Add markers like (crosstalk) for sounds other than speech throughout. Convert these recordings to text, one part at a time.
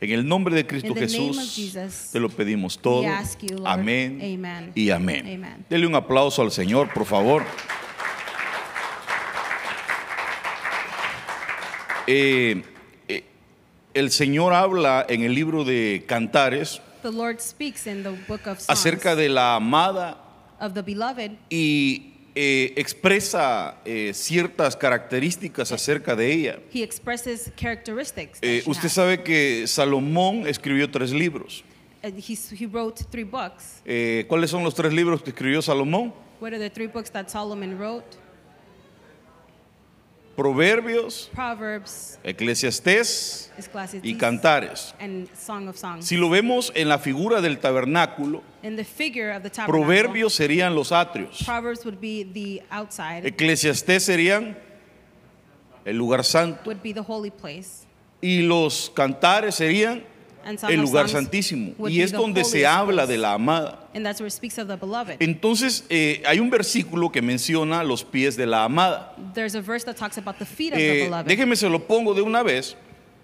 En el nombre de Cristo In the name of Jesús Jesus, te lo pedimos todo. you, Lord. Amén Amen. y amén. Amen. Dele un aplauso al Señor, por favor. Eh, eh, el Señor habla en el libro de Cantares acerca de la amada of the beloved y eh, expresa eh, ciertas características acerca de ella. He expresses characteristics. that Eh, she usted sabe que Salomón escribió tres libros. Uh, he's- he wrote three books. Eh, ¿Cuáles son los tres libros que escribió Salomón? What are the three books that Solomon wrote? Proverbios, Proverbs, Eclesiastés y Cantares. and Song of Songs. Si lo vemos en la figura del tabernáculo, Proverbios serían los atrios, would be the outside, Eclesiastés serían el lugar santo would be the holy place, y los Cantares serían el lugar santísimo. Y es donde se habla de la amada. And that's where it speaks of the beloved. Entonces, eh, hay un versículo que menciona los pies de la amada. There's a verse that talks about the feet of Eh, the beloved. déjeme se lo pongo de una vez.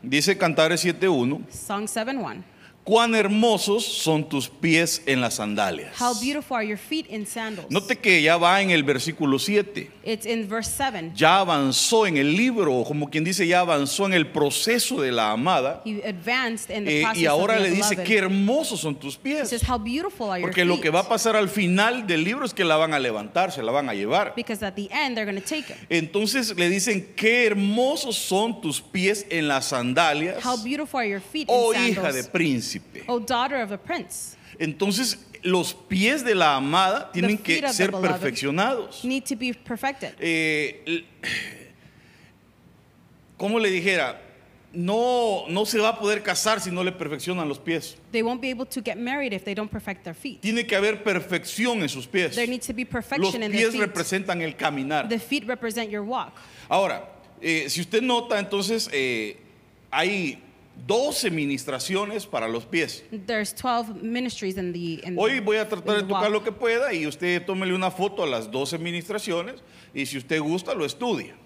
Dice Cantares 7.1. Song 7:1. Cuán hermosos son tus pies en las sandalias. How beautiful are your feet in sandals. Note que ya va en el versículo 7. It's in verse 7. Ya avanzó en el libro, como quien dice, ya avanzó en el proceso de la amada. He advanced in the Eh, process y ahora of le dice, beloved. qué hermosos son tus He pies. says, how beautiful are your Porque feet. lo que va a pasar al final del libro es que la van a levantar, se la van a llevar. Because at the end, they're going to take it. Entonces le dicen, qué hermosos son tus pies en las sandalias, How beautiful are your feet oh in hija de sandals. Príncipe. O daughter of a prince. Entonces los pies de la amada tienen que ser perfeccionados. Need to be perfected. Eh, ¿Cómo le dijera? No, no se va a poder casar si no le perfeccionan los pies. They won't be able to get married if they don't perfect their feet. Tiene que haber perfección en sus pies. There needs to be Los perfection in their pies feet. representan el caminar. The feet represent your walk. Ahora, eh, si usted nota, entonces eh, hay 12 ministraciones para los pies. There's 12 ministries in the in, Hoy voy a tratar de tocar walk. lo que pueda y usted tómele una foto a las 12 ministraciones y si usted gusta lo estudia.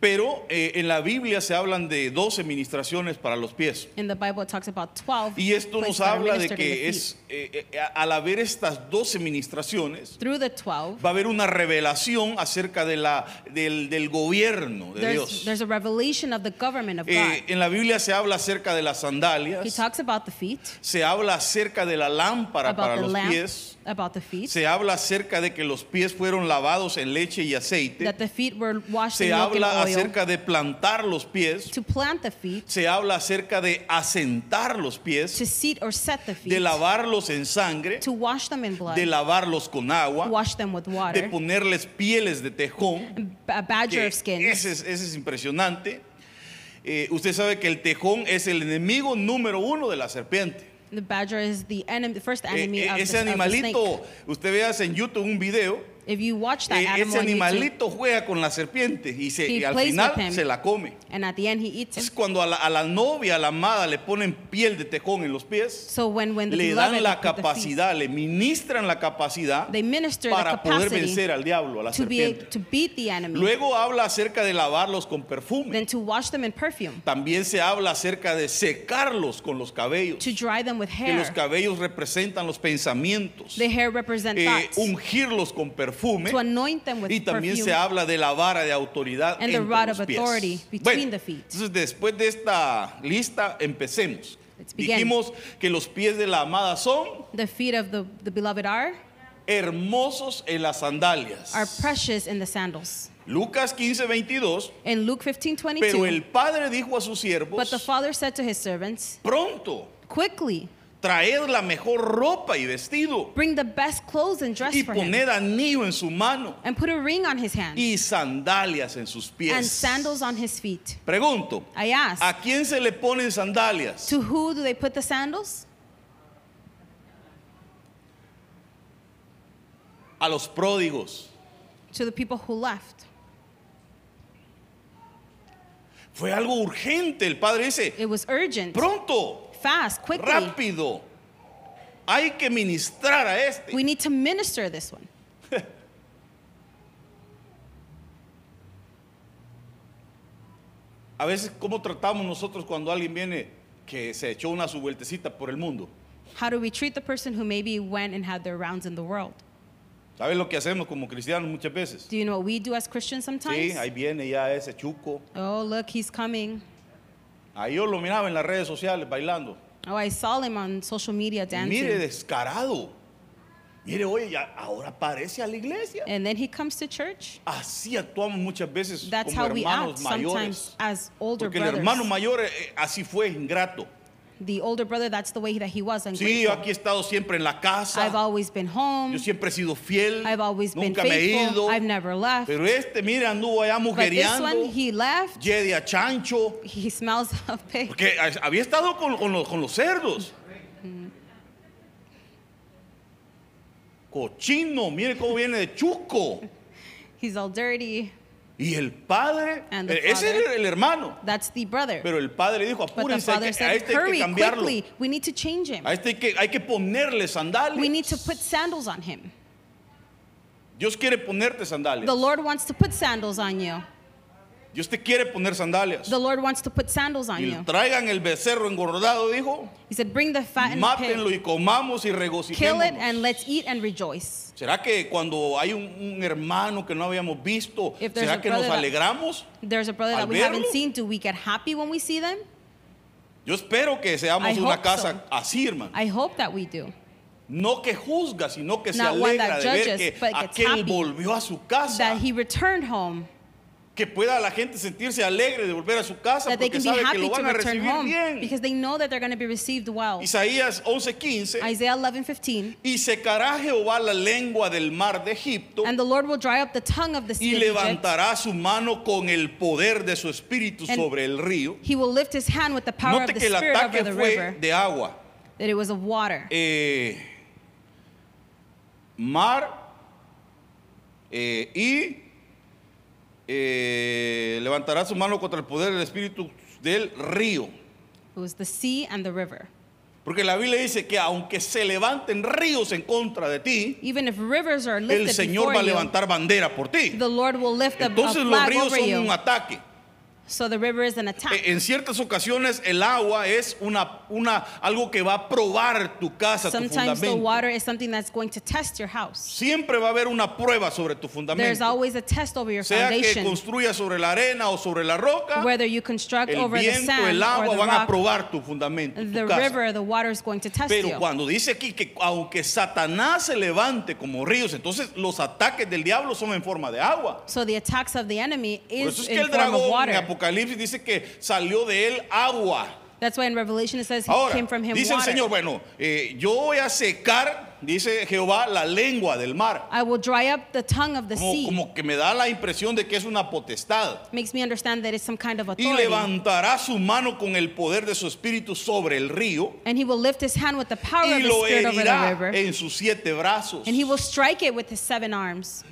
Pero eh, en la Biblia se hablan de 12 ministraciones para los pies. In the Bible, it talks about 12 Y esto nos habla de que es, eh, eh, al haber estas 12 ministraciones, Through the 12, va a haber una revelación acerca de la, del, del gobierno de there's, Dios. there's a revelation of the government of Eh, God. en la Biblia se habla acerca de las He sandalias, talks about the feet, se habla acerca de la lámpara para los lamp, pies, about the feet, se habla acerca de que los pies fueron lavados en leche y aceite, that the feet were washed se in milk and habla oil, acerca de plantar los pies, to plant the feet, se habla acerca de asentar los to pies, seat or set the feet, de lavarlos en sangre, to wash them in blood, de lavarlos con agua, wash them with de water, ponerles pieles de tejón. a badger of ese, es, ese es impresionante. Eh, usted sabe que el tejón es el enemigo número uno de la serpiente. The badger is the enemy, the first Eh, enemy eh, of, the, of the animalito, snake. usted veas en YouTube un video, If you watch that animal ese on YouTube, animalito juega con la serpiente y, se, He y al plays final with him. se la come. and at the end he eats Es it. cuando a la, a la novia, a la amada le ponen piel de tejón en los pies, So when, when the le beloved dan la put the feet, capacidad, le ministran la capacidad they minister the para poder capacity vencer al diablo, a la to be serpiente. to beat the enemy, Luego habla acerca de lavarlos con perfume. then to wash them in perfume, También se habla acerca de secarlos con los cabellos. to dry them with Que los cabellos representan los pensamientos. The hair represent Eh, thoughts. ungirlos con perfume. to anoint them with Y también perfume. se habla de la vara de autoridad And the entre rod los of pies. authority between Bueno, the feet. Entonces, después de esta lista, empecemos. Let's begin. Dijimos que los pies de la amada son The feet of the, the beloved are hermosos en las sandalias. are precious in the sandals. Lucas 15, 22. In Luke 15, Pero 22, el padre dijo a sus but the siervos: father said to his servants, Pronto, quickly traed la mejor ropa y vestido, bring the best clothes and dress y for him, poned anillo en su mano, and put a ring on his hand, y sandalias en sus pies. and sandals on his feet. Pregunto: I asked, ¿a quién se le ponen sandalias? to who do they put the sandals? A los pródigos. To the people who left. Fue algo urgente. El padre dice: It was urgent, Pronto, fast, quickly. rápido. Hay que ministrar a este. We need to minister this one. (laughs) A veces, ¿cómo tratamos nosotros cuando alguien viene que se echó una su vueltecita por el mundo? How do we treat the person who maybe went and had their rounds in the world? ¿Sabes lo que hacemos como cristianos muchas veces? Do you know what we do as Christians sometimes? Sí, ahí viene ya ese chuco. Oh, look, he's coming. Ahí yo lo miraba en las redes sociales bailando. Oh, I saw him on social media dancing. mire, descarado. Mire, oye, ya ahora aparece a la iglesia. And then he comes to church. Así actuamos muchas veces That's como how we act hermanos mayores. sometimes as older Porque el brothers. hermano mayor eh, así fue ingrato. The older brother, that's the way that he was. Sí, yo aquí he estado siempre en la casa. I've always been home. Yo siempre he sido fiel. I've always been Nunca me he faithful. ido. I've never left. Pero este, mira, anduvo allá But this one, mujeriando. he left. Yede a chancho. He smells (laughs) of pig. Porque había estado con, con los, con los cerdos. Cochino, mire cómo viene de chuco. (laughs) He's all dirty. Y el padre, And the eh, ese era el hermano. That's the brother. Pero el padre dijo, apúrense, a este hay que cambiarlo. quickly. We need to change him. A este hay que, hay que ponerle sandalias. We need to put sandals on him. Dios quiere ponerte sandalias. The Lord wants to put sandals on you. Dios te quiere poner sandalias. The Lord wants to put sandals on Y you. traigan el becerro engordado, dijo. He said, Bring the fattened Mátenlo pig, y comamos y kill it, regocijémonos. and let's eat and rejoice. ¿Será que cuando hay un, un hermano que no habíamos visto, If there's será a que nos brother that- alegramos? There's a brother Al that we haven't verlo. seen. Do we get happy when we see them? Yo espero que seamos I una hope casa así, hermano. I hope that we do. No que juzga, sino que se Not one alegra that de ver judges, que but gets aquel happy. volvió a su casa. That he returned home. Que pueda la gente sentirse alegre de volver a su casa That porque sabe que lo van a recibir bien. Because they know that they're going to be received well. Isaías 11:15 Isaiah 11, 15. y secará Jehová la lengua del mar de Egipto And the Lord will dry up the tongue of the y sea Egypt. levantará su mano con el poder de su espíritu And sobre el río. He will lift his hand with the power Note of the que el Spirit over the fue river. de agua. That it was of water. Eh, mar eh, y eh, levantará su mano contra el poder del espíritu del río. It was the sea and the river. Porque la Biblia dice que aunque se levanten ríos en contra de ti, Even if rivers are el lifted Señor before va a levantar bandera por ti. the Lord will lift a, a Entonces los flag ríos over son you. un ataque. So the river is an attack. E- En ciertas ocasiones el agua es una, una, algo que va a probar tu casa, tu Sometimes the fundamento. water is something that's going to test your house. Siempre va a haber una prueba sobre tu There's fundamento. always a test over your Sea que foundation. construyas sobre la arena o sobre la roca, Whether you construct el over the viento, sand el or agua the van a rock, probar tu fundamento, tu the casa. river, the water is going to test Pero you. cuando dice aquí que aunque Satanás se levante como ríos, entonces los ataques del diablo son en forma de agua. So the attacks of the enemy Por eso is es que in el form of dragón water. Apocalipsis dice que salió de él agua. That's why in Revelation it says he Ahora, came from him dice el water. Señor, bueno, eh, yo voy a secar, dice Jehová, la lengua del mar. I will dry up the tongue of the Como, sea. como que me da la impresión de que es una potestad. Makes me understand that it's some kind of Y authority. levantará su mano con el poder de su espíritu sobre el río And he will lift his hand with the power y of the lo Spirit over the herirá river. en sus siete brazos. And he will strike it with his seven arms.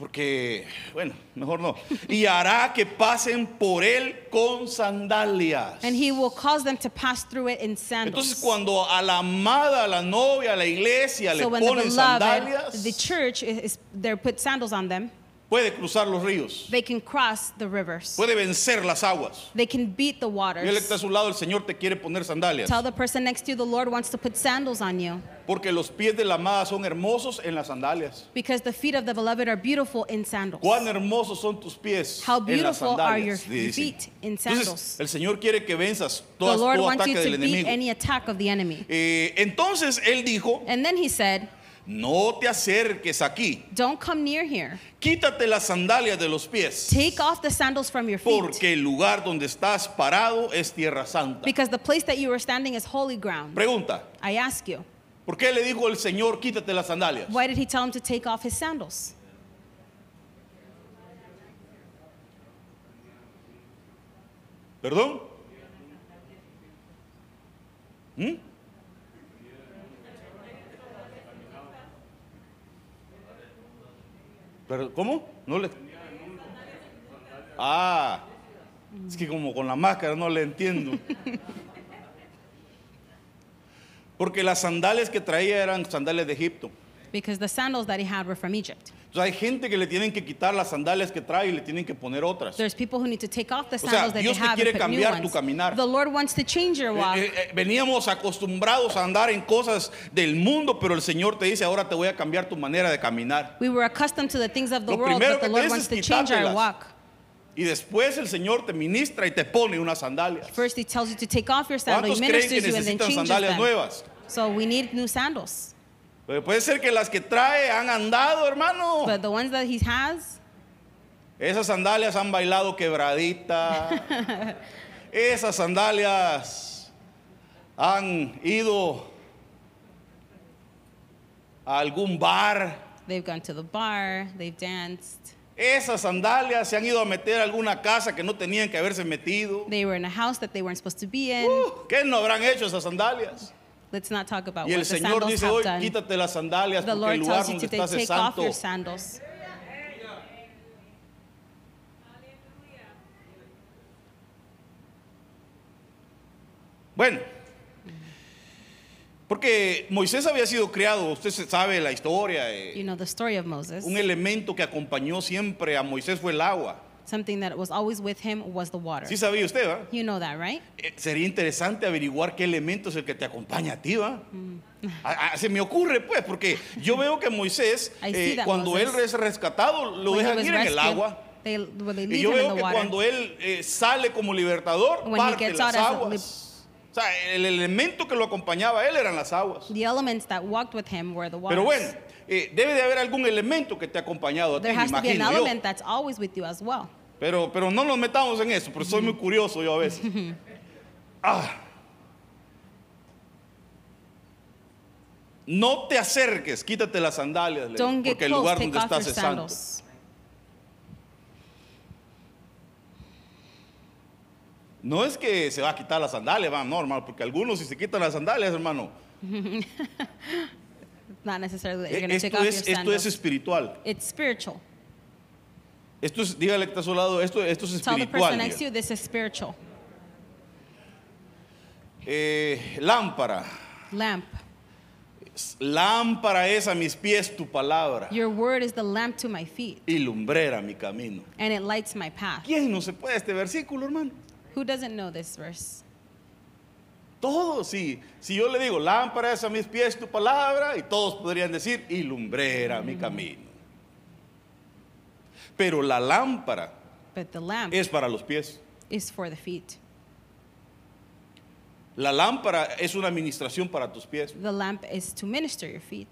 Porque, bueno, mejor no. Y hará que pasen por él con sandalias. And he will cause them to pass through it in Entonces, sandals. cuando a la amada, a la novia, a la iglesia le So the ponen beloved, sandalias, the church, is, is- they're put sandals on them, puede cruzar los ríos, they can cross the rivers. puede vencer las aguas. They can beat the Y él está a waters. su lado, el Señor te quiere poner sandalias. Tell the person next to you the Lord wants to put sandals on you. Porque los pies de la amada son hermosos en las sandalias. Because the feet of the beloved are beautiful in sandals. Cuán hermosos son tus pies How en las beautiful are your sandalias. feet in Entonces, sandals. el Señor quiere que venzas The todo, Lord todo wants you ataque to del beat enemigo. any attack of the enemy. Eh, entonces él dijo, And then he said, no te acerques aquí. Don't come near here. Quítate las sandalias de los pies. Take off the sandals from your feet. Porque el lugar donde estás parado es tierra santa. Because the place that you are standing is holy ground. Pregunta, I ask you, ¿por qué le dijo el Señor quítate las sandalias? why did he tell him to take off his sandals? ¿Perdón? ¿Mm? ¿Pero cómo? No le. Ah, es que como con la máscara no le entiendo. Porque las sandalias que traía eran sandalias de Egipto. because the sandals that he had were from Egypt. Entonces hay gente que le tienen que quitar las sandalias que trae y le tienen que poner otras. There's people who need to take off the sea, sandals that Dios they te have quiere and put new cambiar tu ones. caminar. The Lord wants to change your walk. Eh, eh, veníamos acostumbrados a andar en cosas del mundo, pero el Señor te dice, ahora te voy a cambiar tu manera de caminar. we were accustomed to the things of the Lo world, primero but the que Lord tienes wants to change our quitártelas. walk. Y después el Señor te ministra y te pone unas sandalias. First, He tells you to take off your sandal, ¿Cuántos He creen que ministers you, and then necesitan changes sandalias them. nuevas? So we need new sandals. Pero puede ser que las que trae han andado, hermano. But the ones that He has, Esas sandalias han bailado quebradita. (laughs) Esas sandalias han ido a algún bar. they've gone to the bar, they've danced, Esas sandalias se han ido a meter a alguna casa que no tenían que haberse metido. they were in a house that they weren't supposed to be in. Uh, ¿Qué no habrán hecho esas sandalias? Let's not talk about Y what el the Señor sandals dice hoy, quítate las sandalias The porque Lord el lugar donde estás es santo. Bueno, porque Moisés había sido criado, usted sabe la historia, eh, You know the story of Moses. un elemento que acompañó siempre a Moisés fue el agua. Something that was always with him was the water. Sí sabía usted, ¿va? You know that, right? Eh, Sería interesante averiguar qué elemento es el que te acompaña a ti, ¿va? Mm. A- a- se me ocurre, pues, porque yo veo que Moisés, (laughs) I see eh, that cuando Moses, él es rescatado, lo When he dejan ir en el rescued, agua. They, well, they Y yo veo the que water. cuando él eh, sale como libertador, When he parte las aguas. O sea, el elemento que lo acompañaba a él eran las aguas. The elements that walked with him were the waters. Pero bueno, eh, debe de haber algún elemento que te ha acompañado a ti, there has to be an imagino yo. element that's always with you as well. Pero, pero no nos metamos en eso, porque soy muy curioso yo a veces. (laughs) Ah. No te acerques, quítate las sandalias, le digo, Don't get porque el close, lugar take donde off your estás es santo. sandals. No es que se va a quitar las sandalias, va, no, hermano, porque algunos si se quitan las sandalias, hermano, (laughs) Not necessarily that you're going to take esto off es, your esto sandals. es espiritual. It's spiritual. Esto es, dígale que está a su lado, esto, esto es Tell the espiritual. person next to you this is spiritual. Eh, lámpara. Lamp. Lámpara es a mis pies tu palabra Your word is the lamp to my feet, y lumbrera mi camino. and it lights my path. ¿Quién no se puede este versículo, hermano? Who doesn't know this verse? Todos, sí. Si yo le digo, lámpara es a mis pies tu palabra, y todos podrían decir, y lumbrera mi camino. Pero la lámpara But the lamp es para los pies. is for the feet. La lámpara es una administración para tus pies. The lamp is to minister your feet.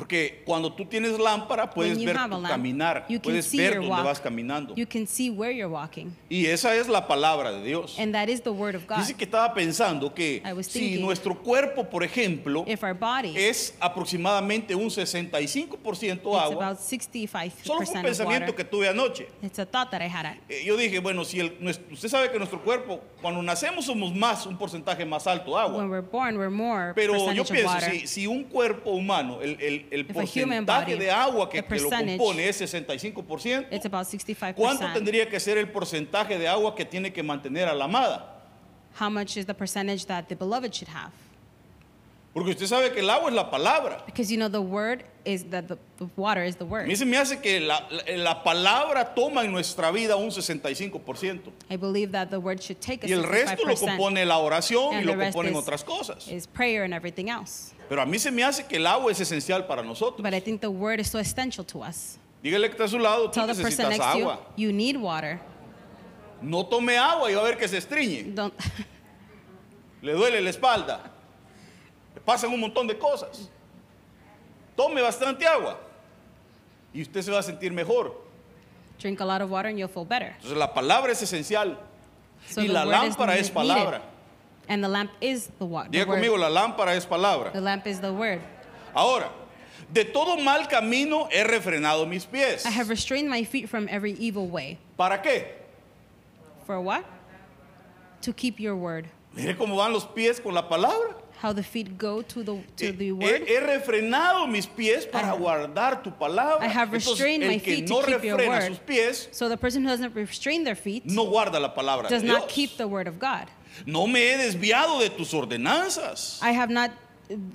Porque cuando tú tienes lámpara, puedes you ver tu lamp, caminar, puedes see ver dónde walk. vas caminando. You can see where you're walking, Y esa es la palabra de Dios. and that is the word of God. Dice que estaba pensando que si nuestro cuerpo, por ejemplo, body es aproximadamente un 65% it's agua, about 65% solo fue un pensamiento water. que tuve anoche. It's a that I had. Eh, Yo dije, bueno, si el- usted sabe que nuestro cuerpo, cuando nacemos somos más, un porcentaje más alto agua. When we're born, we're more Pero yo pienso, si, si un cuerpo humano, el, el- el porcentaje body, de agua que, lo compone es 65%, It's about 65%. ¿cuánto tendría que ser el porcentaje de agua que tiene que mantener a la amada? How much is the percentage that the beloved should have? Porque usted sabe que el agua es la palabra. Because you know the word is that the, the water is the A word. mí se me hace que la, la- la palabra toma en nuestra vida un 65%. I believe that the word should take a Y el resto lo 65% compone la oración y lo componen otras cosas. is prayer and everything else. Pero a mí se me hace que el agua es esencial para nosotros. But I think the word is so essential to us. Dígale que está a su lado, tú Tell the person necesitas next to you, agua. you need water. No tome agua y va a ver que se estriñe. Don't (laughs) Le duele la espalda. Pasan un montón de cosas. Tome bastante agua y usted se va a sentir mejor. drink a lot of water and you'll feel better. Entonces la palabra es esencial. So y the la word lámpara es palabra. And the lamp is the water. Diga conmigo, la lámpara es palabra. The lamp is the word. Ahora, de todo mal camino he refrenado mis pies. I have restrained my feet from every evil way. ¿Para qué? For what? To keep your word. Mire cómo van los pies con la palabra. How the feet go to the to Eh, the He, word. he refrenado mis pies para I have- guardar tu palabra. I have Entonces, restrained my el que feet to no keep your word. sus pies So the person who doesn't restrain their feet no guarda la palabra does not keep the word of God. No me he desviado de tus ordenanzas. I have not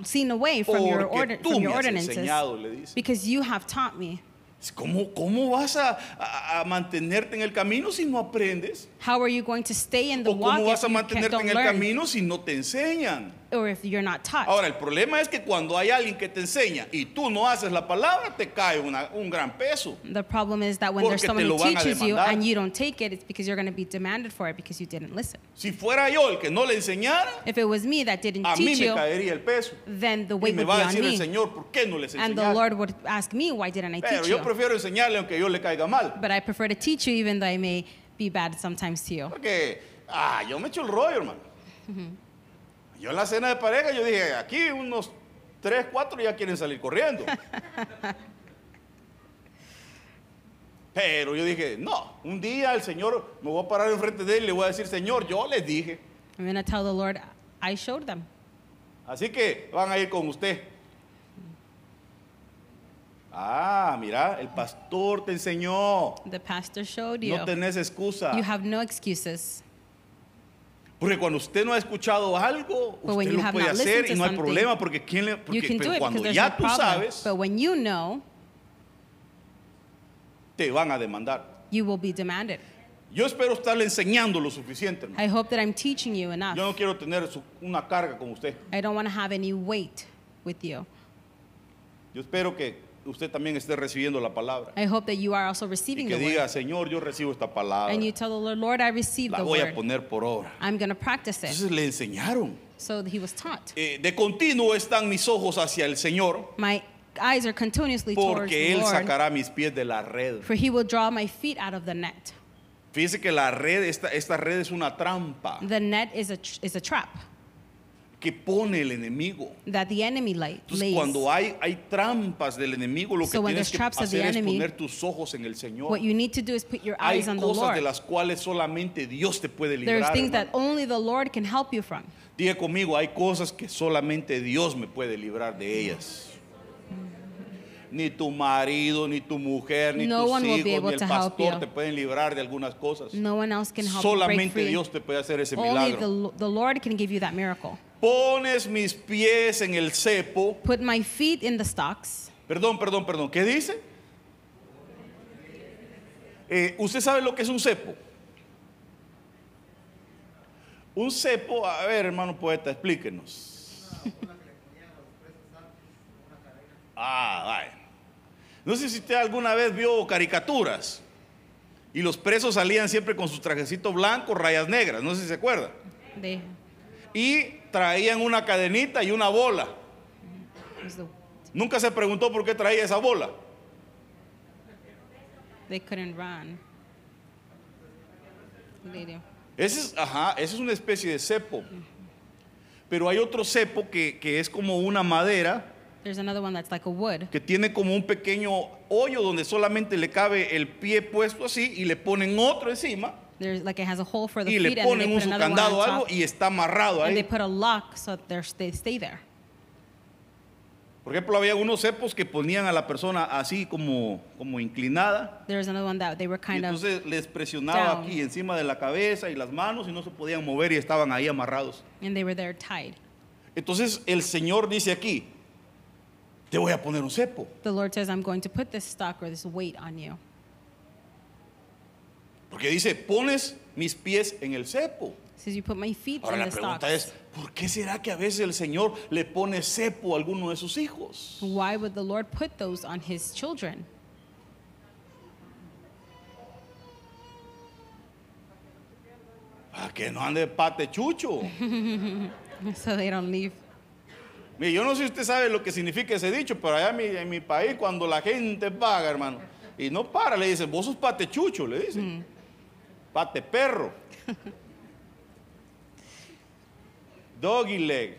seen away from your, Porque order, tú from your ordinances enseñado, because you have taught me. ¿Cómo, cómo vas a, a- a mantenerte en el camino si no aprendes? How are you going to stay in the ¿O walk cómo vas a mantenerte en el learn camino si no te enseñan? Or if you're not taught? Ahora, el problema es que cuando hay alguien que te enseña y tú no haces la palabra, te cae una- un gran peso. The problem is that when there's someone who van a teaches you demandar. and you don't take it, it's because you're going to be demanded for it because you didn't listen. Si fuera yo el que no le enseñara, If it was me that didn't a mí teach me you, caería el peso. then the Y weight me would va be a on decir el me. Señor, ¿por qué no les And the enseñaste? Lord would ask me, why didn't I Pero teach yo you? prefiero enseñarle aunque yo le caiga mal. But I prefer to teach you even though I may be bad sometimes to you. Porque, ah, yo me echo el rollo, hermano. (laughs) Yo en la cena de pareja, yo dije, aquí unos tres, cuatro ya quieren salir corriendo. (laughs) Pero yo dije, no, un día el Señor, me voy a parar enfrente de él y le voy a decir, Señor, yo les dije. I'm going to tell the Lord, I showed them. Así que van a ir con usted. Ah, mira, el pastor te enseñó. The pastor showed you. No tenés excusa. You have no excuses. Porque cuando usted no ha escuchado algo, But when usted you lo puede hacer y no hay problema porque quién le porque pero cuando ya no tú problem. sabes But when you know, te van a demandar. you will be demanded. Yo espero estarle enseñando lo suficiente, hermano. I hope that I'm teaching you enough. Yo no quiero tener su- una carga con usted. I don't want to have any weight with you. Yo espero que usted también esté recibiendo la palabra I hope that you are also y receiving que the diga, word. Señor, yo recibo esta palabra. And you tell the Lord, Lord, I received La the voy a word. poner por obra. I'm going to practice it. Entonces le enseñaron. So he was taught. Eh, de continuo están mis ojos hacia el Señor My eyes are continuously towards porque the Él Lord, sacará mis pies de la red. for he will draw my feet out of the net. Fíjese que la red, esta, esta red es una trampa The net is a, is a trap que pone el enemigo. that the enemy lay, Entonces, lays. cuando hay, hay trampas del enemigo, lo que So when tienes there's que the hacer es enemy, poner tus ojos en el Señor. What you need to do is put your Hay eyes on the cosas de Lord. las cuales solamente Dios te puede There's librar. things that only the Lord can help you from. Diga conmigo, hay cosas que solamente Dios me puede librar de ellas. Ni tu marido, ni tu mujer, ni No tus hijos, ni el pastor te pueden librar de algunas cosas. No one else can help Solamente. Dios te puede hacer ese milagro. the, the Lord can give you that miracle. Pones mis pies en el cepo. Put my feet in the stocks. Perdón, perdón, perdón. ¿Qué dice? Eh, ¿Usted sabe lo que es un cepo? Un cepo, a ver, hermano poeta, explíquenos. Ah, vaya. No sé si usted alguna vez vio caricaturas y los presos salían siempre con sus trajecitos blancos, rayas negras, no sé si se acuerda. They, Y traían una cadenita y una bola. the- Nunca se preguntó por qué traía esa bola. they couldn't run. Ese es, ajá, esa es una especie de cepo. Pero hay otro cepo que, que es como una madera There's another one that's like a wood. que tiene como un pequeño hoyo donde solamente le cabe el pie puesto así y le ponen otro encima There's like it has a hole for the y feet, le and then ponen they un put su another one candado o on algo top, y está amarrado and they ahí. put a lock so that they're, they stay there. Por ejemplo, había unos cepos que ponían a la persona así como, como inclinada There's another one that they were y kind of entonces les presionaba down. aquí encima de la cabeza y las manos y no se podían mover y estaban ahí amarrados. and they were there tied. Entonces el Señor dice aquí, te voy a poner un cepo. The Lord says, "I'm going to put this stock or this weight on you." Porque dice, pones mis pies en el cepo. "You put my feet Ahora la the pregunta stocks." es, ¿por qué será que a veces el Señor le pone cepo a alguno de sus hijos? Why would the Lord put those on His children? Para que no ande pate chucho. (laughs) so they don't leave. Mire, yo no sé si usted sabe lo que significa ese dicho, pero allá en mi, en mi país, cuando la gente paga, hermano, y no para, le dicen, vos sos pate chucho, le dicen. Pate perro. Doggy leg.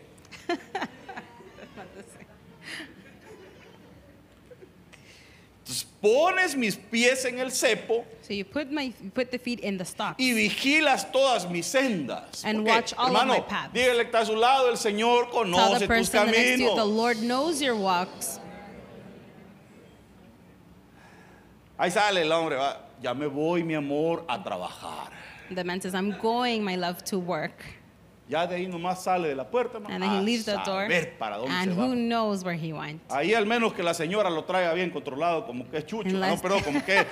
Entonces pones mis pies en el cepo So you put my you put the feet in the stocks. y vigilas todas mis sendas. And ¿Por qué? watch all of Hermano, my paths. dígale que está a su lado, el Señor Tell conoce the tus person next to you, the caminos. Lord knows your walks. Ahí sale el hombre, va, ya me voy, mi amor, a trabajar. The man says, "I'm going, my love, to work." Ya de ahí nomás sale de la puerta. And then he leaves the door. para dónde And se va. who knows where he went. Ahí al menos que la señora lo traiga bien controlado, como que es chucho, no, Unless- perdón, como que, eh,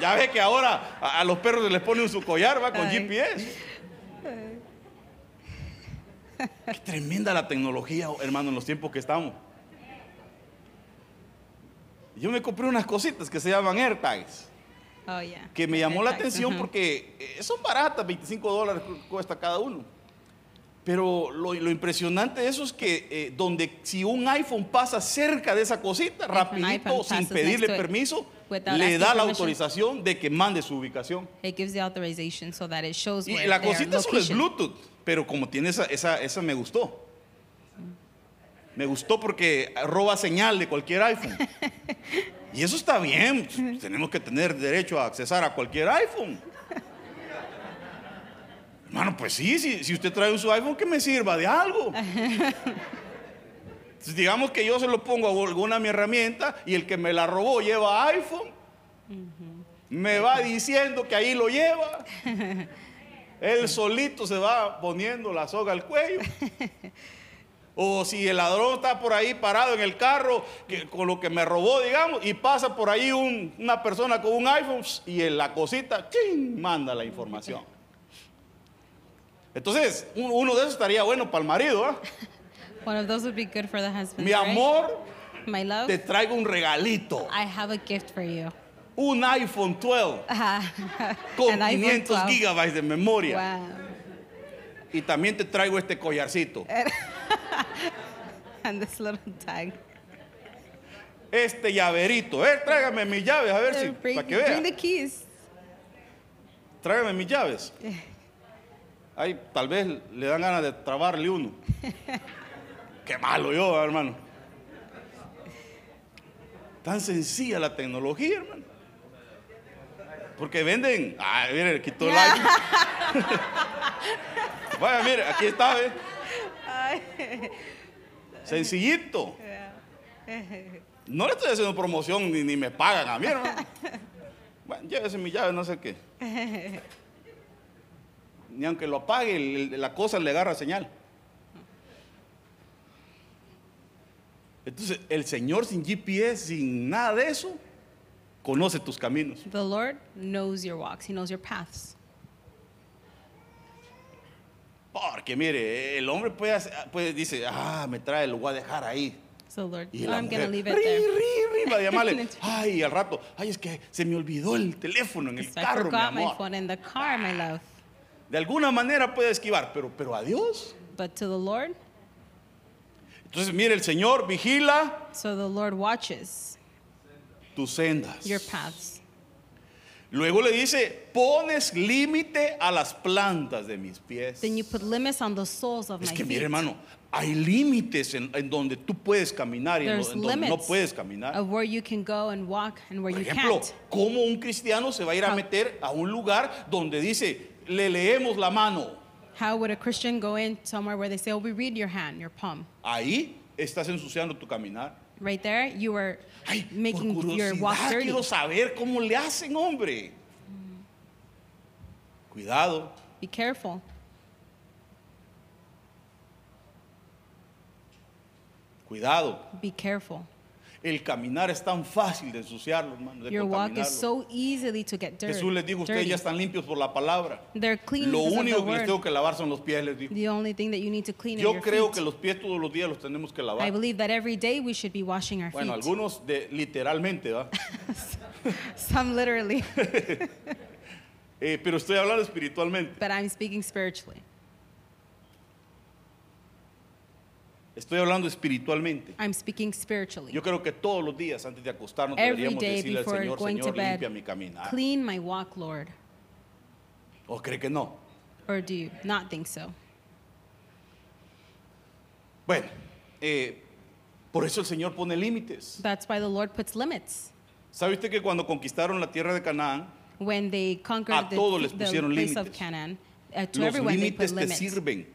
ya ve que ahora a, a los perros se les pone su collar, va con Ay. GPS. Qué tremenda la tecnología, hermano, en los tiempos que estamos. Yo me compré unas cositas que se llaman AirTags, Oh, yeah. que me llamó la atención porque eh, son baratas, 25 dólares cu- cuesta cada uno. Pero lo, lo impresionante de eso es que eh, donde si un iPhone pasa cerca de esa cosita, an rapidito, sin pedirle permiso, le da la autorización de que mande su ubicación. It gives the authorization so that it shows Y la cosita solo es. Bluetooth, pero como tiene esa, esa, esa me gustó. Me gustó porque roba señal de cualquier iPhone. (laughs) Y eso está bien, tenemos que tener derecho a accesar a cualquier iPhone. Hermano, pues sí, si, si usted trae su iPhone, que me sirva de algo. Entonces, digamos que yo se lo pongo a alguna mi herramienta y el que me la robó lleva iPhone. Me va diciendo que ahí lo lleva. Él solito se va poniendo la soga al cuello. O si el ladrón está por ahí parado en el carro que- con lo que me robó, digamos, y pasa por ahí un- una persona con un iPhone y en la cosita, ¡chin! manda la información. Entonces, un- uno de esos estaría bueno para el marido. ¿ah? (laughs) One of those would be good for the husband. Mi amor, My love, te traigo un regalito. I have a gift for you. Un iPhone 12 (laughs) con An iPhone 500 12. gigabytes de memoria. Wow. Y también te traigo este collarcito. (laughs) (laughs) And this little tag. Este llaverito. Eh, tráigame mis llaves, a ver si, bring, para que bring vea. the keys. Tráigame mis llaves. (laughs) Ahí tal vez le dan ganas de trabarle uno. (laughs) Qué malo yo, hermano. Tan sencilla la tecnología, hermano. Porque venden. Ah, mire, quitó el like. Vaya, mire, aquí está, Sencillito. No le estoy haciendo promoción ni, ni me pagan a mí, hermano. (laughs) Bueno, llévese mi llave, no sé qué. Ni aunque lo apague, la cosa le agarra señal. Entonces, el Señor sin GPS, sin nada de eso, conoce tus caminos. The Lord knows your walks. He knows your paths. Porque mire, el hombre puede, hacer- puede dice, ah, me trae, lo voy a dejar ahí. So Lord, Y la I'm mujer, leave it ri, ri, ri, va a llamarle, (laughs) ay, al rato, ay, es que se me olvidó el teléfono en el So carro, mi amor. car. De alguna manera puede esquivar, pero, pero a Dios. But to the Lord, Entonces, mire, el Señor vigila so the Lord watches tus sendas. your paths. Luego le dice, pones límite a las plantas de mis pies. Then you put limits on the soles of Es my que feet. mire, hermano, hay límites en, en donde tú puedes caminar y en, There's en donde no limits puedes caminar. of where you can go and walk and where Por you ejemplo, can't. ¿cómo un cristiano se va a ir a How- meter a un lugar donde dice, le leemos la mano? How would a Christian go in somewhere where they say, oh, we read your hand, your palm? Ahí estás ensuciando tu caminar. Right there, you Ay, making por your walk dirty. quiero saber cómo le hacen, hombre. Cuidado. Be careful. Cuidado. Be careful. El caminar es tan fácil de ensuciarlo, hermano. de Your walk is so easily to get dirty. Jesús les dijo, ustedes dirty. ya están limpios por la palabra. They're clean Lo because of único the que les word. tengo que lavar son los pies, les dijo. The only thing that you need to clean are Yo your creo feet. que los pies todos los días los tenemos que I lavar. believe that every day we should be washing our Bueno, feet. algunos de, literalmente, ¿va? (laughs) Some literally, (laughs) Eh, pero estoy hablando espiritualmente. but I'm speaking spiritually. Estoy hablando espiritualmente. I'm speaking spiritually. Yo creo que todos los días antes de acostarnos Every deberíamos day decirle al before Señor, going to Señor, bed, limpia mi caminar. clean my walk, Lord. ¿O cree que no? Or do you not think so? Bueno, eh, por eso el Señor pone límites. That's why the Lord puts limits. ¿Sabe usted que cuando conquistaron la tierra de Canaán, When they conquered A the, todos les the pusieron place of límites. Canaan, uh, to los everyone they put límites te limits. sirven?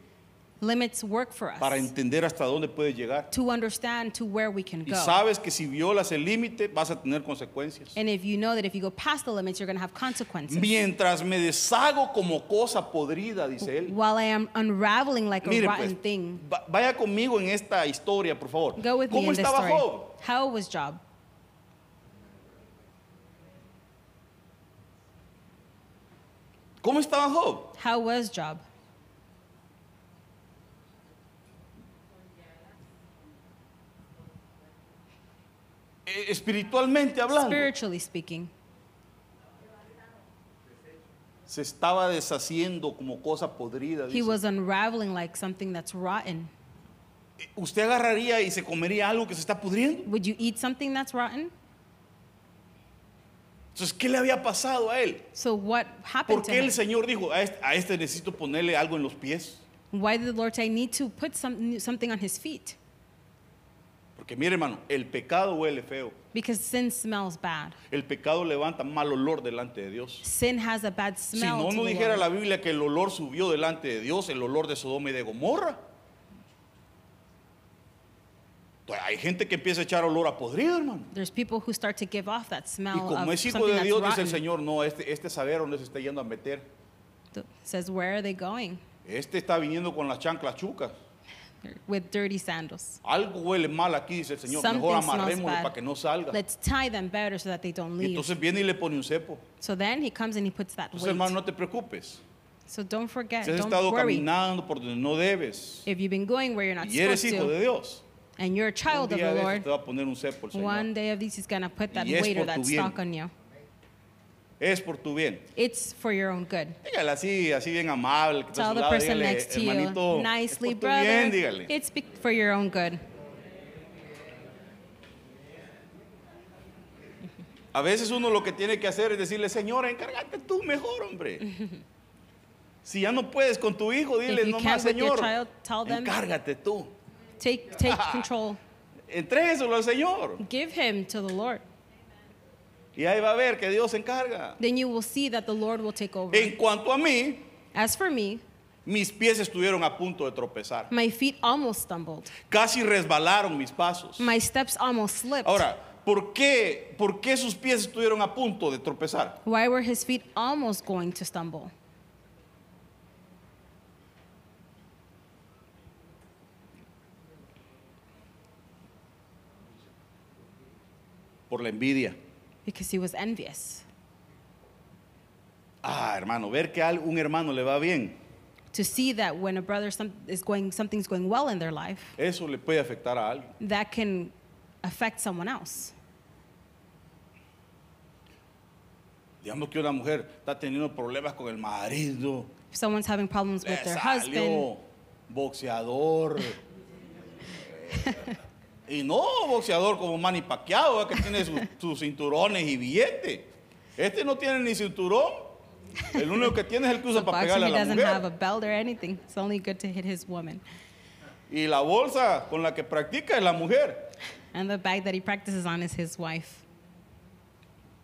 Limits work for us para entender hasta dónde puedes llegar. to understand to where we can Y go. sabes que si violas el límite vas a tener consecuencias. And if you know that if you go past the limits, you're going to have consequences. Mientras me deshago como cosa podrida, dice él. While I am unraveling like a rotten pues, thing. va- vaya conmigo en esta historia, por favor. Go with me ¿Cómo in this estaba story. Job? How was Job? ¿Cómo estaba Job? How was Job? Eh, Espiritualmente hablando, Spiritually speaking, se estaba deshaciendo como cosa podrida. he dice. was unraveling like something that's rotten. ¿Usted agarraría y se comería algo que se está pudriendo? Would you eat something that's rotten? Entonces, ¿qué le había pasado a él? So what happened ¿Por to qué el him? Señor dijo, a este, a este necesito ponerle algo en los pies? Why did the Lord say, I need to put some, something on his feet? Porque mire hermano, el pecado huele feo. Because sin smells bad. El pecado levanta mal olor delante de Dios. Sin has a bad Si smell. no, to no the dijera la Biblia que el olor subió delante de Dios, el olor de Sodoma y de Gomorra. Entonces, Hay gente que empieza a echar olor a podrido, hermano. There's people who start to give off that Y smell como of es hijo de Dios, dice el. Señor, no, este, este saber dónde se está yendo a meter. Says, where are they going? Este está viniendo con las chanclas chucas. With dirty sandals. Algo huele mal aquí, dice el Señor. Something Mejor smells amarrémoslo bad. para que no salga. Let's tie them better so that they don't Y leave. entonces viene y le pone un cepo. So then he comes and he puts that Entonces, hermano, weight. no te preocupes. So don't forget, Si has don't worry. caminando por donde no debes If you've been going where you're not y eres supposed hijo de to, Dios, and you're a un child of día the de estos Lord, te va a poner un cepo el Señor. one day of these he's gonna put that Y es weight or por tu that bien. stock on you. Es por tu bien. It's for your own good. Dígale así, así bien amable. Que Tell the lado, person dígale, next to you nicely, es por tu brother. bien, dígale. It's for your own good. A veces uno lo que tiene que hacer es decirle, Señor, encárgate tú mejor, hombre. (laughs) Si ya no puedes con tu hijo, dile with your Señor, child, them- encárgate tú. Take take (laughs) control. Entrégueselo al Señor. Give him to the Lord. Y ahí va a ver que Dios se encarga. Then you will see that the Lord will take over. En cuanto a mí, As for me, mis pies estuvieron a punto de tropezar. my feet almost stumbled. Casi resbalaron mis pasos. My steps almost slipped. Ahora, ¿por qué, ¿por qué sus pies estuvieron a punto de tropezar? Why were his feet almost going to stumble? Por la envidia. Because he was envious. Ah, hermano, ver que a un hermano le va bien, To see that when a brother some, is going, something's going well in their life, eso le puede afectar a alguien. that can affect someone else. Digamos que una mujer está teniendo problemas con el marido, If someone's having problems le with their husband, salió boxeador. (laughs) y no boxeador como Manny Pacquiao, que tiene (laughs) sus cinturones y billetes. Este no tiene ni cinturón. El único que tiene es el que usa so para pegarle a la doesn't have a mujer. belt or anything. It's only good to hit his woman. Y la bolsa con la que practica es la mujer. And the bag that he practices on is his wife.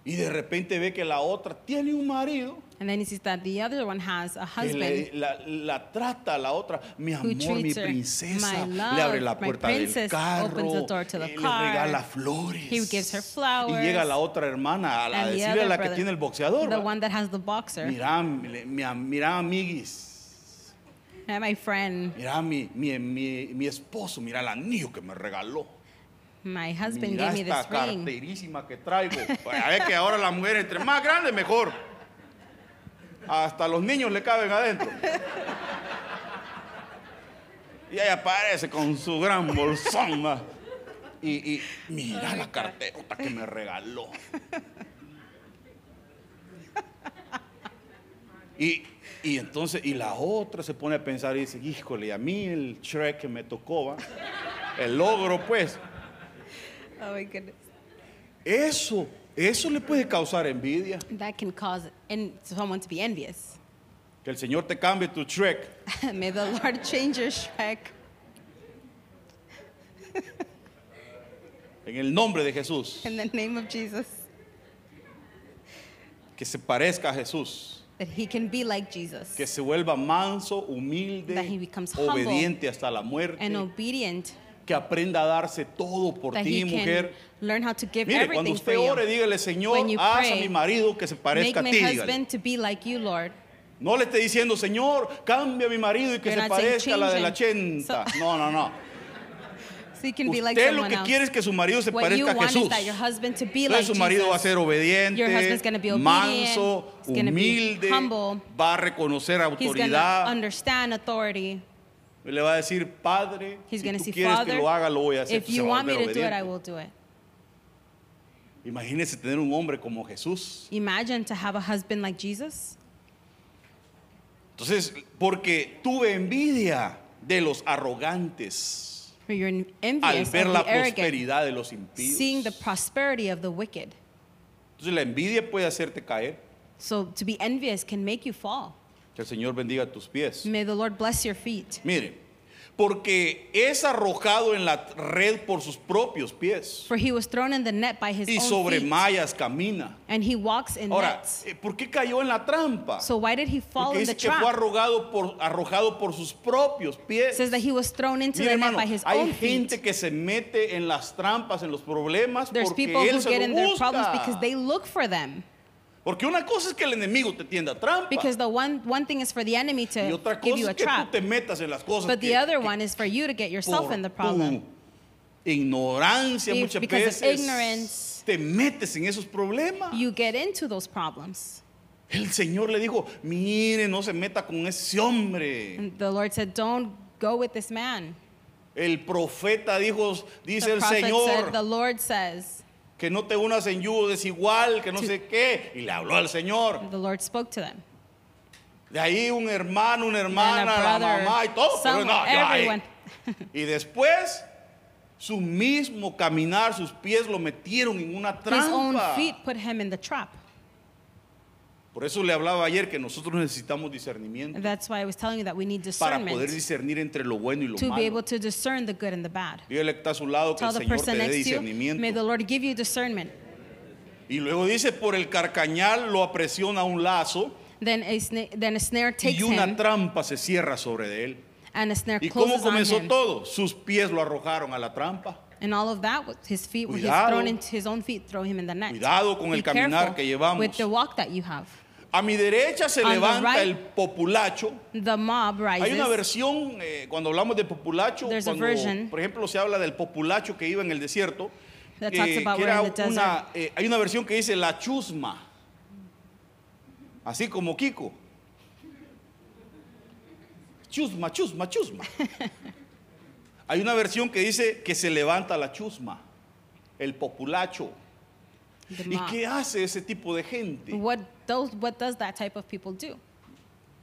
Y de repente ve que la otra tiene un marido And then he sees that the other one has a que le- husband la, la trata a la otra, mi amor, mi treats her, princesa, "My le abre love, la puerta del princess," carro, opens the door to the eh, le regala flores. He gives her Y flowers. llega la otra hermana a, la- decirle a la que brother, tiene el boxeador, the one that has the boxer. mira, mi- mi- mira, amiguis, And my friend, mira mi, mi, mi, mi esposo, mira el anillo que me regaló. My husband Mira gave me esta this ring. carterísima que traigo. A ver que ahora la mujer entre más grande mejor. Hasta los niños le caben adentro. Y ahí aparece con su gran bolsón. Y, y mira la carterota que me regaló. Y, y entonces, y la otra se pone a pensar y dice, híjole, a mí el Shrek que me tocó, ¿va? el logro pues, Oh my goodness. Eso, eso le puede causar envidia. That can cause en- someone to be envious. Que el Señor te cambie tu Shrek. (laughs) May the Lord change your Shrek. En el nombre de Jesús. In the name of Jesus. Que se parezca a Jesús. that he can be like Jesus que se vuelva manso, humilde, That he becomes humble obediente hasta la muerte, and obedient, que aprenda a darse todo por that ti, he can mujer. learn how to give Mire, cuando everything usted ore, dígale, Señor, When you haz a pray, mi marido que se parezca a ti. dígale. to be like you, Lord. No le esté diciendo, Señor, cambia a mi marido y que You're se parezca a la del change him. 80. No, no, no. (laughs) So you can be like Usted lo que else. quiere es que su marido se what parezca a Jesús. be like Entonces su marido va a Jesus. ser obediente, obedient, manso, humilde, humble, va a reconocer autoridad. Le va a decir, Padre, He's si tú say, quieres que lo haga, lo voy a hacer. if you want me to do it, I will do it. Imagínese tener un hombre como Jesús. Imagine to have a husband like Jesus. Entonces, porque tuve envidia de los arrogantes al ver la prosperidad de los impíos. seeing the prosperity of the wicked. Entonces la envidia puede hacerte caer. So to be envious can make you fall. Que el Señor bendiga tus pies. May the Lord bless your feet. Mire, porque es arrojado en la red por sus propios pies For he was thrown in the net by his y own sobre feet, mallas camina. and he walks in Ahora, nets. eh, ¿por qué cayó en la trampa? So why did he fall Porque in the dice que fue trap? arrojado por, arrojado por sus propios pies. says that he was thrown into Mire, the net hermano, by his hay own gente feet. que se mete en las trampas, en los problemas, There's porque people él who se get in their busca. problems because they look for them. Porque una cosa es que el enemigo te tienda trampa. Because the one one thing is for the enemy y to otra give cosa you es a que tú trap, te metas en las cosas but the que- other que one is for you to get yourself por in the problem. tu ignorancia muchas because of veces ignorance, te metes en esos problemas. You get into those problems. El Señor le dijo, mire, no se meta con ese hombre. And the Lord said, "Don't go with this man." El profeta dijo, dice The el Señor, said, "The Lord says." Que no te unas en yugo desigual, que no To- sé qué. Y le habló al Señor. The Lord spoke to them. De ahí un hermano, una And hermana, a la brother, mamá y todo. pero some- no, everyone. (laughs) Y después, su mismo caminar, sus pies lo metieron en una His own trampa. feet put him in the trap. Por eso le hablaba ayer que nosotros necesitamos discernimiento that's why I was telling you that we need para poder discernment discernir entre lo bueno y lo to be malo. able to discern the good and the bad. Dígale que está a su lado que Tell el the Señor te person dé next to you, discernimiento. may the Lord give you discernment. Y luego dice, por el carcañal lo apresiona un lazo Then a, sna- then a snare takes y una him, trampa se cierra sobre de él. and a snare ¿Y cómo closes on comenzó him. todo? Sus pies lo arrojaron a la trampa. And all of that, with his feet, he's Cuidado. thrown into his own feet, throw him in the net. Cuidado con Be el caminar careful que llevamos. with the walk that you have. A mi derecha se On the levanta right, el populacho. The mob rises. Hay una versión, eh, cuando hablamos de populacho, There's a cuando, version. por ejemplo, se habla del populacho que iba en el desierto, That eh, talks about que we're era in the una, eh, hay una versión que dice la chusma, así como Kiko. Chusma, chusma, chusma. (laughs) hay una versión que dice que se levanta la chusma, el populacho. The ¿Y mob. qué hace ese tipo de gente? What those what does that type of people do?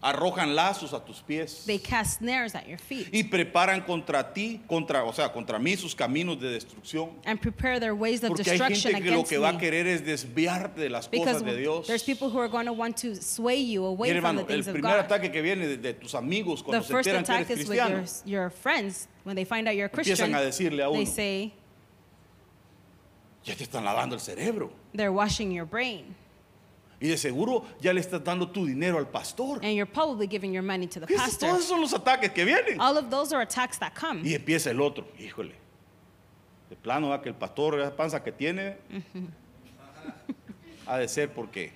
Arrojan lazos a tus pies. They cast snares at your feet y preparan contra ti, contra, o sea, contra mí sus caminos de destrucción. and prepare their ways of Porque hay destruction gente que lo against que va a me. querer es desviarte de las Because cosas de Dios. there's people who are going to want to sway you away from hermano, the el things of primer God. ataque que viene de, de tus amigos The cuando se first enteran que attack is with your, cristiano, your friends when they find out you're a empiezan Christian. a decirle a They uno, say ya te están lavando el cerebro. they're washing your brain, Y de seguro ya le estás dando tu dinero al pastor. and you're probably giving your money to the Esos- pastor. Todos esos son los ataques que vienen. All of those are attacks that come. Y empieza el otro, híjole. De plano, ¿va? que el pastor, esa panza que tiene, ha de ser porque.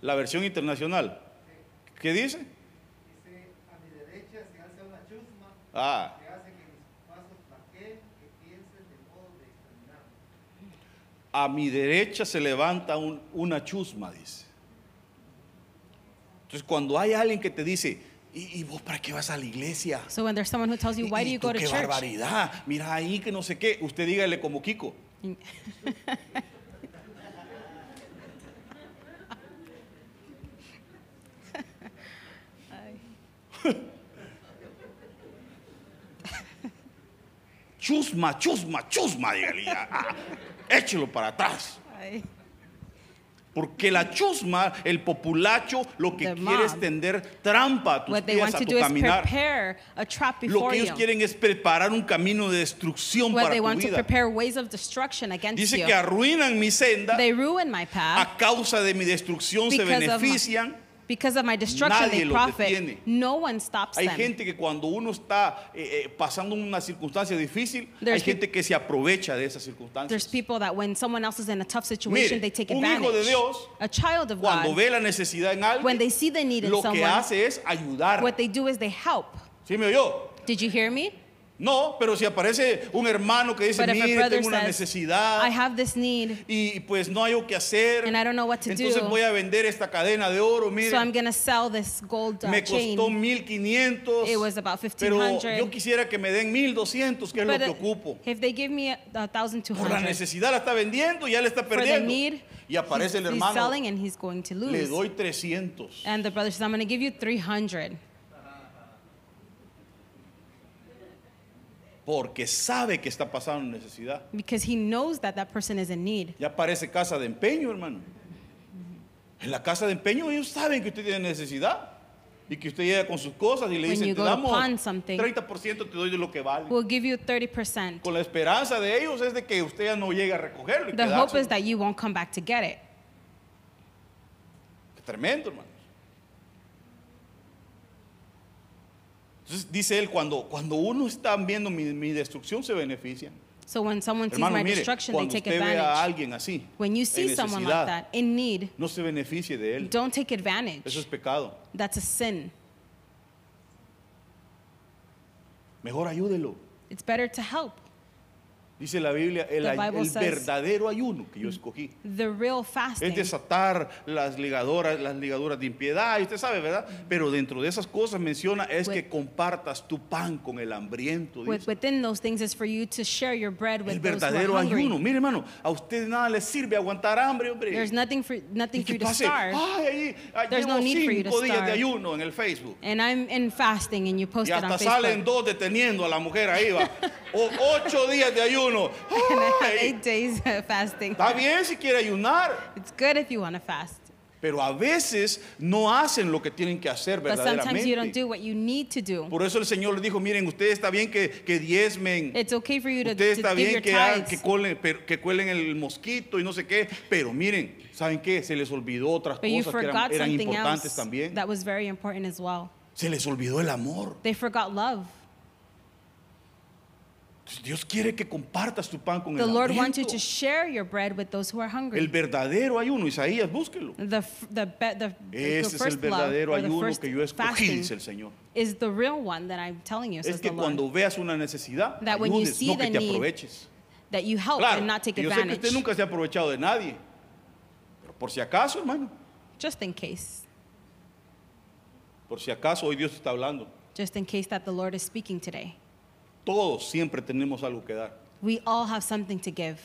La versión internacional. ¿Qué dice? Dice, a mi derecha se alza una chusma Ah, que hace que mis pasos flaqueen, que piensen de modo de exterminarme. A mi derecha se levanta un- una chusma, dice. Entonces, cuando hay alguien que te dice, ¿y, y vos para qué vas a la iglesia? So when there's someone who tells you, why do you go to qué church? barbaridad. Mira ahí que no sé qué. Usted dígale como Kiko. (laughs) Chusma, chusma, chusma, dígale. ya. Échelo para atrás. Porque la chusma, el populacho, lo que quiere es tender trampa a tus What pies, a tu caminar. Lo que ellos quieren es preparar un camino de destrucción What para they tu vida. prepare ways of destruction against Dice you. que arruinan mi senda They ruin my path a causa de mi destrucción se benefician. Because of my destruction. Nadie They los profit. detiene. No one stops Hay them. gente que cuando uno está eh, eh, pasando una circunstancia difícil, hay There's gente que se aprovecha de esas There's circunstancias. people that when someone else is in a tough situation, Mire, they take un hijo advantage. de Dios, a child of Cuando God, ve la necesidad en when alguien, they see the need in lo que someone, hace es ayudar. what they do is they help. ¿Sí me oyó? Did you hear me? No, pero si aparece un hermano que dice, But if a mire, brother tengo una says, necesidad I have this need, y pues no hay qué hacer, And I don't know what to entonces do. voy a vender esta cadena de oro, mire, so I'm to sell this gold uh, me chain. costó 1500, It was about pero 1500. yo quisiera que me den 1200, que es lo But que uh, ocupo. if they give me a, a thousand two Por la necesidad la está vendiendo, ya le está for the perdiendo. need, Y aparece el he's, he's hermano, selling and he's going to le lose. doy 300. And the brother says, I'm to give you 300 Porque sabe que está pasando necesidad. because he knows that that person is in need. Ya parece casa de empeño, hermano. En la casa de empeño ellos saben que usted tiene necesidad. Y que usted llega con sus cosas y le dicen, te damos pawn something, 30% te doy de lo que vale. We'll give you 30%. Con la esperanza de ellos es de que usted ya no llegue a recogerlo. Y The hope is that you won't come back to get it. Qué tremendo, hermano. Entonces dice él, cuando, cuando uno está viendo mi, mi destrucción se beneficia. So when someone sees Hermano, my mire, destruction, they cuando take usted ve a advantage. alguien así, When you en see someone like necesidad, that in need, no se beneficie de él. don't take advantage. Eso es pecado. That's a sin. Mejor ayúdelo. It's better to help. Dice la Biblia, el, ay- el says- verdadero ayuno que yo escogí. The real Es fasting desatar las ligadoras, las ligaduras de impiedad, y usted sabe, ¿verdad? Pero dentro de esas cosas menciona es With- que compartas tu pan con el hambriento. with, within those things is for you to share your bread El with those who are verdadero hungry. ayuno. Mire, hermano, a usted nada le sirve aguantar hambre, hombre. There's nothing for nothing Y for you to starve. ay, ah, There's no need for you to cinco días de starve. ayuno en el Facebook. And I'm in fasting and you post Y it on hasta salen Facebook. dos deteniendo a la mujer ahí, va. (laughs) O ocho días de ayuno. (laughs) Ay, eight days of fasting. Está bien si quiere ayunar, It's good if you want to fast. pero a veces no hacen lo que tienen que hacer But sometimes you don't verdaderamente. do what you need to do. Por eso el Señor le dijo, miren, ustedes está bien que, que diezmen, It's okay for you to, ustedes to está give bien your que, hagan- que, tithes. cuelen, pero- que cuelen el mosquito y no sé qué, pero miren, ¿saben qué? Se les olvidó otras But you cosas que eran, forgot eran something importantes else también. that was very important as well. Se les olvidó el amor. They forgot love. Dios quiere que compartas tu pan con The el Lord wants you hambriento. to share your bread with those who are El hungry. verdadero ayuno, Isaías, búsquelo. The, f- the, be- the, the Ese es el first love, verdadero or the ayuno first que yo escogí, fasting dice el Señor. is the real one that I'm telling you, Es says que the Lord. cuando veas una necesidad, That when you ayudes, see no que the te need, aproveches. That you help Claro, and not take yo sé que advantage. usted nunca se ha aprovechado de nadie. Pero por si acaso, hermano, Just in case. por si acaso hoy Dios está hablando. Just in case that the Lord is speaking today. Todos siempre tenemos algo que dar. We all have something to give.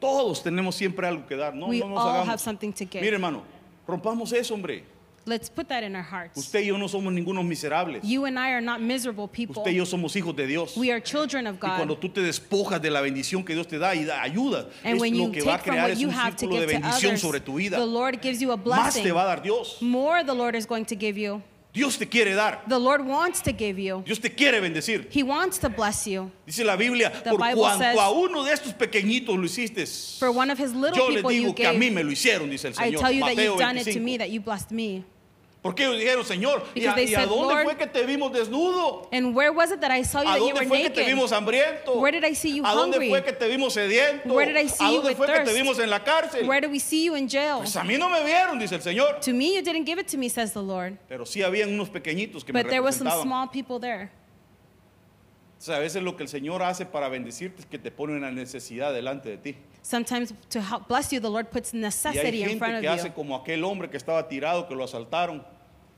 Todos tenemos siempre algo que dar. No, we no nos all hagamos. have something to give. Mire, hermano, rompamos eso, hombre. Let's put that in our hearts. Usted y yo no somos ningunos miserables. you and I are not miserable people. Usted y yo somos hijos de Dios. We are children of Y cuando God. tú te despojas de la bendición que Dios te da y da ayuda, And es when lo you que va a take from crear what es you un have to círculo de give to bendición others, sobre tu vida. the Lord gives you a Más te blessing. va a dar Dios. More the Lord is going to give you. Dios te quiere dar. The Lord wants to give you. Dios te quiere bendecir. He wants to bless you. Dice la Biblia, The por Bible cuanto says, a uno de estos pequeñitos lo hiciste, For one of his little yo les you digo que a mí gave, me lo hicieron, dice el I Señor. tell you that Mateo you've done it to 25. me, that you blessed me. Porque ellos dijeron, Señor, ¿y a, y dónde fue que te vimos desnudo? And where was it that I saw you ¿A that you dónde were fue que te vimos hambriento? Where did I see you ¿A dónde hungry? fue que te vimos sediento? Where did I see ¿A you dónde with fue que te vimos en la cárcel? Where do we see you in jail? Pues a mí no me vieron, dice el Señor. To me, you didn't give it to me, says the Lord. Pero sí habían unos pequeñitos que me But there was some representaban. small people there. O sea, a veces lo que el Señor hace para bendecirte es que te pone una necesidad delante de ti. Sometimes to help bless you, the Lord puts Y hay necessity in front gente of que hace you. como aquel hombre que estaba tirado, que lo asaltaron,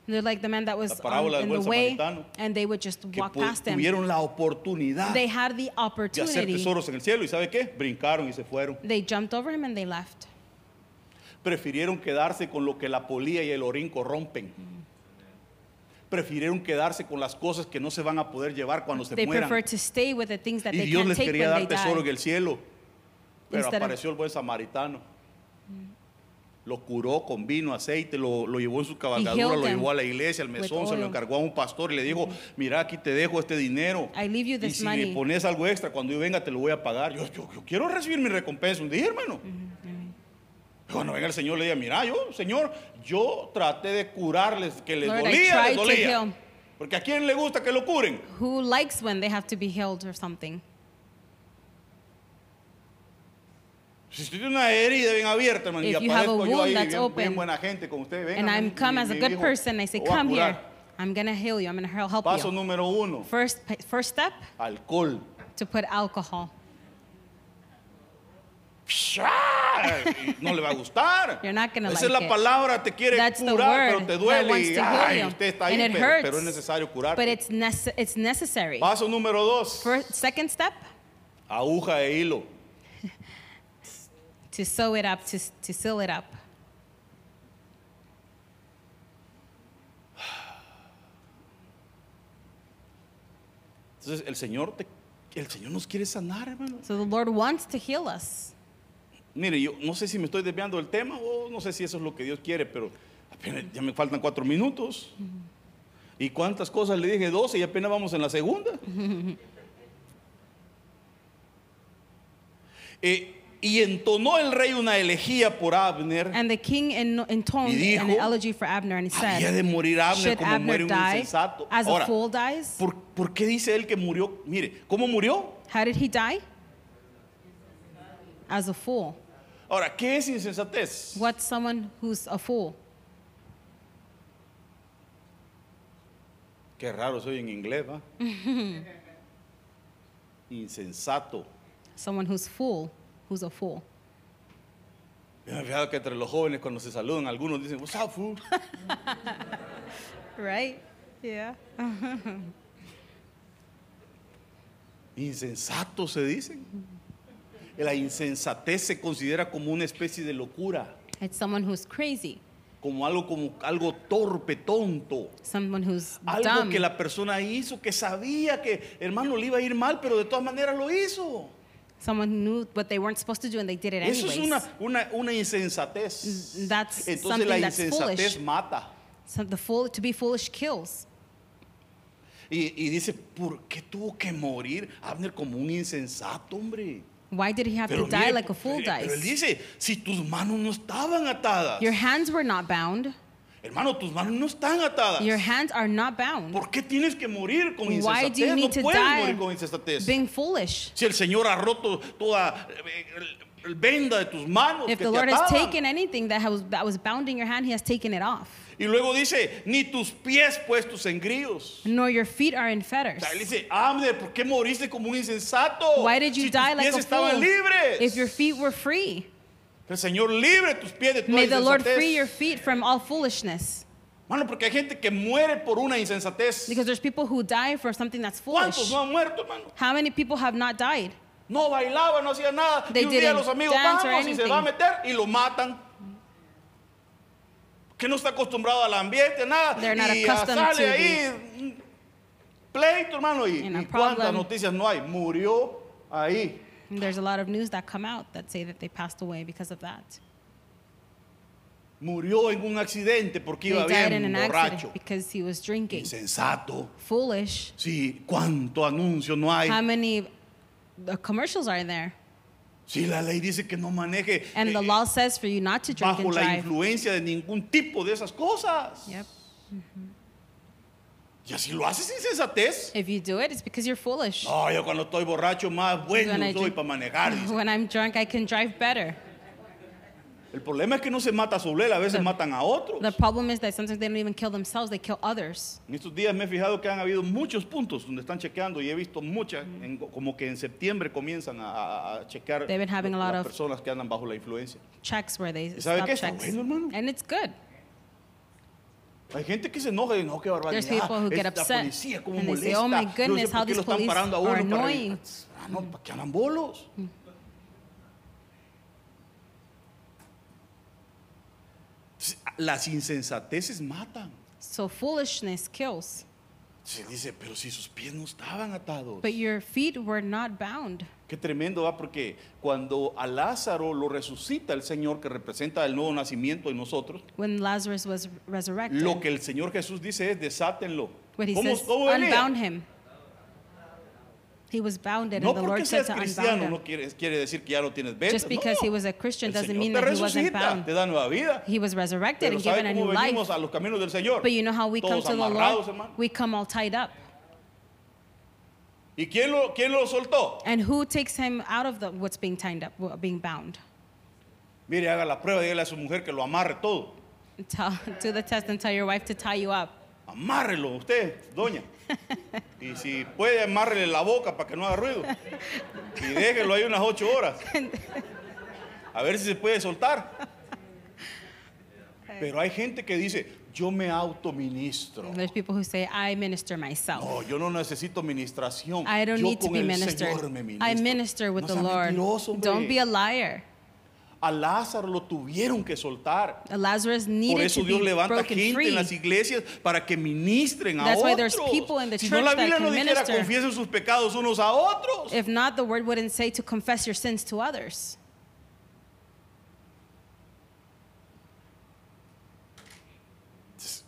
They're like the man that was La parábola on, del in the way, samaritano. and they would just que walk pu- past him. tuvieron la oportunidad They had the de hacer opportunity. tesoros en el cielo. ¿Y sabe qué? Brincaron y se fueron. They jumped over him and they left. Prefirieron quedarse con lo que la polía y el orín corrompen. Prefirieron quedarse con las cosas que no se van a poder llevar cuando se They mueran. prefer to stay with the things that Y they Dios can't les take quería when dar tesoro en die. el cielo. Pero instead of apareció el buen samaritano. Lo curó con vino, aceite, lo, lo llevó en su cabalgadura, lo llevó a la iglesia, al mesón, se lo encargó a un pastor y le dijo, mira, aquí te dejo este dinero. I leave you Y this si money. me pones algo extra, cuando yo venga te lo voy a pagar. Yo, yo- yo quiero recibir mi recompensa un día, hermano. Cuando venga el Señor le diga, mira, yo, Señor, yo traté de curarles, que les Lord, dolía, les dolía. Porque a quién le gusta que lo curen. who likes when they have to be healed or something. Si tiene una herida bien abierta, hermano, y If you have a aparezco yo wound ahí that's bien, open, bien buena gente con usted, venga, and I'm come mi- as a good person, I say, lo voy a come here. curar. I'm gonna heal you. I'm gonna help Paso you. número uno, First, first step alcohol. to put alcohol. Y No le va a gustar. (laughs) You're not gonna Esa es like la it. palabra, te quiere That's the curar, word pero te that duele wants y to heal ay, you. usted está ahí, And it pero, hurts. pero es necesario curar. But it's nece- it's necessary. Paso número dos, First, second step aguja e hilo. To sew it up, to to seal it up. Entonces el Señor, te- el Señor nos quiere sanar, hermano. So the Lord wants to heal us. Mire, yo no sé si me estoy desviando del tema o no sé si eso es lo que Dios quiere, pero apenas- ya me faltan cuatro minutos. ¿Y cuántas cosas le dije? Doce y apenas vamos en la segunda. (laughs) Eh, y entonó el rey una elegía por Abner. And the king in- intoned Y dijo, an elegy for Abner, and he Había said, de morir Abner "Should como muere un insensato. as a Ahora, fool dies? ¿por, por qué dice él que murió? Mire, ¿cómo murió? How did he die? As a fool. Ahora, ¿qué es insensatez? What's someone who's a fool? Qué raro soy en inglés, ¿va? (laughs) Insensato. Someone who's fool, who's a fool. Me he fijado que entre los jóvenes cuando se saludan, algunos dicen, what's up, fool?" (laughs) Right? Yeah. (laughs) Insensato se dicen. La insensatez se considera como una especie de locura, It's someone who's crazy, como algo como algo torpe, tonto. someone who's Algo dumb, que la persona hizo, que sabía que hermano le iba a ir mal, pero de todas maneras lo hizo. Someone who knew what they weren't supposed to do and they did it Eso es una, una, una insensatez. That's Entonces la something that's insensatez foolish. mata. So the fool, to be foolish kills. Y, y dice, ¿por qué tuvo que morir Abner como un insensato, hombre? Why did he have Pero, to die mire, like a fool pero- pero él dies? dice, si tus manos no estaban atadas, Your hands were not bound. Hermano, tus manos no están atadas. Your hands are not bound. ¿Por qué tienes que morir con Why insensatez? do you No need to puedes die morir con insensatez. being foolish? Si el Señor ha roto toda eh, el, el venda de tus manos If que the te Lord has ataban. taken anything that was, that was bound in your hand, He has taken it off. Y luego dice, ni tus pies puestos en grillos. Nor your feet are in O fetters. sea, él dice, Abner, ¿por qué moriste como un insensato? Why did you si die tus like pies a estaban fool? libres. If your feet were free, El Señor libre tus pies de toda may the Lord free your feet from all foolishness. Mano, porque hay gente que muere por una insensatez. Because there's people who die for something that's ¿Cuántos foolish. no han muerto, hermano? How many people have not died? No bailaba, no hacía nada. They y un día didn't los amigos dance or vamos y se va a anything. meter y lo matan. Que no está acostumbrado al ambiente, nada. They're not y accustomed sale to ahí pleito, hermano. Y, And a y cuántas problem. noticias no hay. Murió ahí. And there's a lot of news that come out that say that they passed away because of that. Murió en un accidente porque They iba died bien in an borracho. accident because he was drinking. Insensato. Foolish. Sí, cuánto anuncio no hay. How many uh, commercials are there? Sí, la ley dice que no maneje And the eh, law says for you not to drink bajo and la drive. influencia de ningún tipo de esas cosas. Yep. Y así lo haces insensatez. If you do it, it's because you're foolish. No, yo cuando estoy borracho más bueno When I soy drink- para manejar. (laughs) dice. When I'm drunk, I can drive better. El problema es que no se mata sobre él, a veces The- matan a otros. The problem is that sometimes they don't even kill themselves, they kill others. En estos días me he fijado que han habido muchos puntos donde están chequeando y he visto muchas, en- como que en septiembre comienzan a, a- a chequear They've been having a lot las of- personas que andan bajo la influencia. Checks where they ¿Y sabe stop qué? Está checks. bueno, hermano. And it's good. Hay gente que se enoja y dice, no, qué barbaridad. There's people who la policía, cómo and molesta. say, "Oh, my goodness, how qué lo these están police parando a are uno para annoying." Ah, no, para que andan bolos. Las insensateces matan. So foolishness kills. Se dice, pero si sus pies no estaban atados. But your feet were not bound. Qué tremendo va, porque cuando a Lázaro lo resucita el Señor, que representa el nuevo nacimiento en nosotros, When Lazarus was resurrected, lo que el Señor Jesús dice es desátenlo. what he ¿Cómo, says, cómo unbound him. He was bounded, No and the porque Lord said seas to unbound cristiano him. no quiere, quiere decir que ya no tienes vendas. Just because no. he was a Christian El doesn't Señor mean te that he wasn't resucita, bound. te da nueva vida. He was resurrected Pero and ¿sabe given a cómo new venimos life. a los caminos del Señor? But you know how we come Todos to the amarrados, Lord? hermano. We come all tied up. ¿Y quién lo, quién lo soltó? And who takes him out of the what's being tied up, what- being bound? Mire, haga la prueba, dígale a su mujer que lo amarre todo. Tell, (laughs) do the test and tell your wife to tie you up. Amárrelo usted, doña. Y si puede, amárrele la boca para que no haga ruido. Y déjelo ahí unas ocho horas. A ver si se puede soltar. (laughs) Pero hay gente que dice, yo me autoministro. There's people who say, I minister myself. No, yo no necesito ministración. I don't yo need to be ministered. I minister with No the Lord. mentiroso. Don't be a liar. A Lázaro lo tuvieron que soltar. Lazarus Por needed eso to Dios be levanta gente free. en las iglesias para que ministren a That's why otros. there's people in the si no la Biblia no dijera minister. confiesen sus pecados unos a otros. If not, the word wouldn't say to confess your sins to others.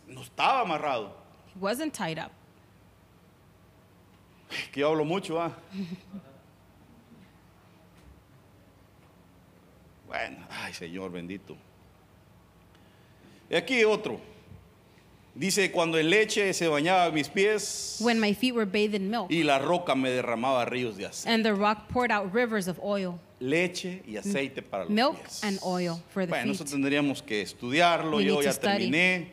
No estaba amarrado. He wasn't tied up. Que yo hablo mucho, ¿ah? Bueno, ay Señor bendito. Y aquí otro. Dice, cuando en leche se bañaba mis pies When my feet were bathed in milk, y la roca me derramaba ríos de aceite. and the rock poured out rivers of oil. Leche y aceite para los Milk pies. and oil for the bueno, feet. eso tendríamos que estudiarlo. We Yo ya terminé.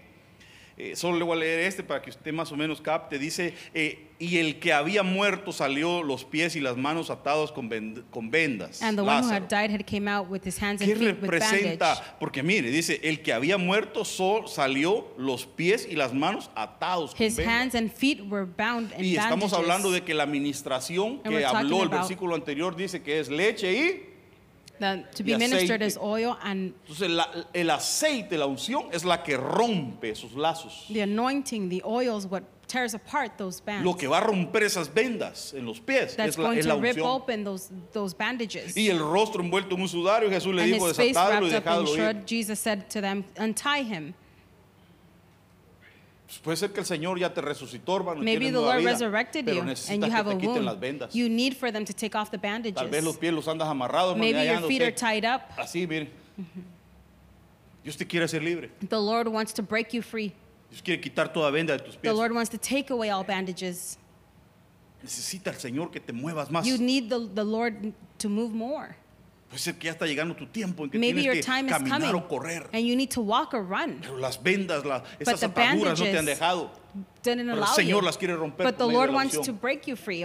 Eh, solo le voy a leer este para que usted más o menos capte. Dice, eh, y el que había muerto salió los pies y las manos atados con, vend- con vendas. And the one who had died had came out with his hands ¿Qué and feet with bandage. representa? Porque mire, dice, el que había muerto sol- salió los pies y las manos atados con His vendas. hands and feet were bound in Y estamos bandages. hablando de que la administración And que we're talking habló el about- versículo anterior dice que es leche y That to be ministered is oil and entonces la- el aceite, la unción es la que rompe esos lazos. the anointing, the oil is what tears apart those bands. Lo que va a romper esas vendas en los pies That's es la, going es to rip unción. open those, those bandages. Y el rostro envuelto en un sudario, Jesús le and dijo, his face desatadlo y wrapped up in dejadlo ir. shroud, Jesus said to them, untie him. Pues Puede ser que el Señor ya te resucitó, hermano. Maybe the Lord vida, resurrected pero you and you have a te quiten las wound. You need for them to take off the Tal vez bandages. los pies los andas amarrados, Maybe your feet are tied up. Así, mire. Dios te quiere hacer libre. The Lord wants to break you free. Dios quiere quitar toda venda de tus The pies. Lord wants to take away all bandages. Necesita el Señor que te muevas más. You need the, the Lord to move more. Puede ser que ya está llegando tu tiempo en que Maybe your tienes que time is caminar coming o correr. and you need to walk or run. Pero las vendas, las, esas the ataduras no te han bandages dejado. Didn't Pero el allow Señor you. las quiere romper But the por medio Lord la wants to break you free.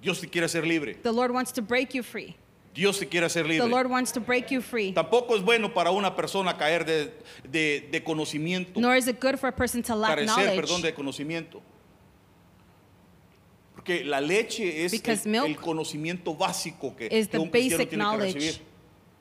Dios te quiere hacer libre. The Lord wants to break you free. Dios te quiere hacer The libre. Lord wants to break you free. Tampoco es bueno para una persona caer de, de- de conocimiento, Nor is it good for a person to lack carecer, perdón, knowledge. de conocimiento. Porque la leche es el, el conocimiento básico que, que un cristiano tiene que recibir.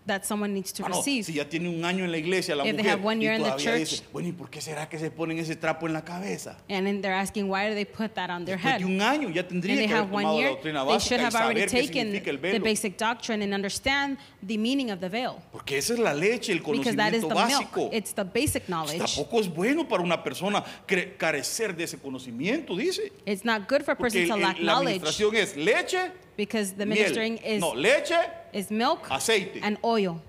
That someone needs to Ah, no, receive. si ya tiene un año en la iglesia la If they mujer have one year y in the todavía church- dice, bueno, ¿y por qué será que se ponen ese trapo en la cabeza? And then they're asking, why do they put that on their Después head? de un año ya And tendría they que haber one tomado la year, doctrina they básica should y have already saber qué taken significa el the velo. basic doctrine and understand the meaning of the veil. Porque esa es la leche, el Because that is conocimiento the básico. milk. It's the basic Pues knowledge. tampoco es bueno para una persona cre- carecer de ese conocimiento, dice. It's not good for a Porque person to el- lack el- la knowledge administración es leche, because the miel. ministering is, no, leche, is milk aceite. and oil.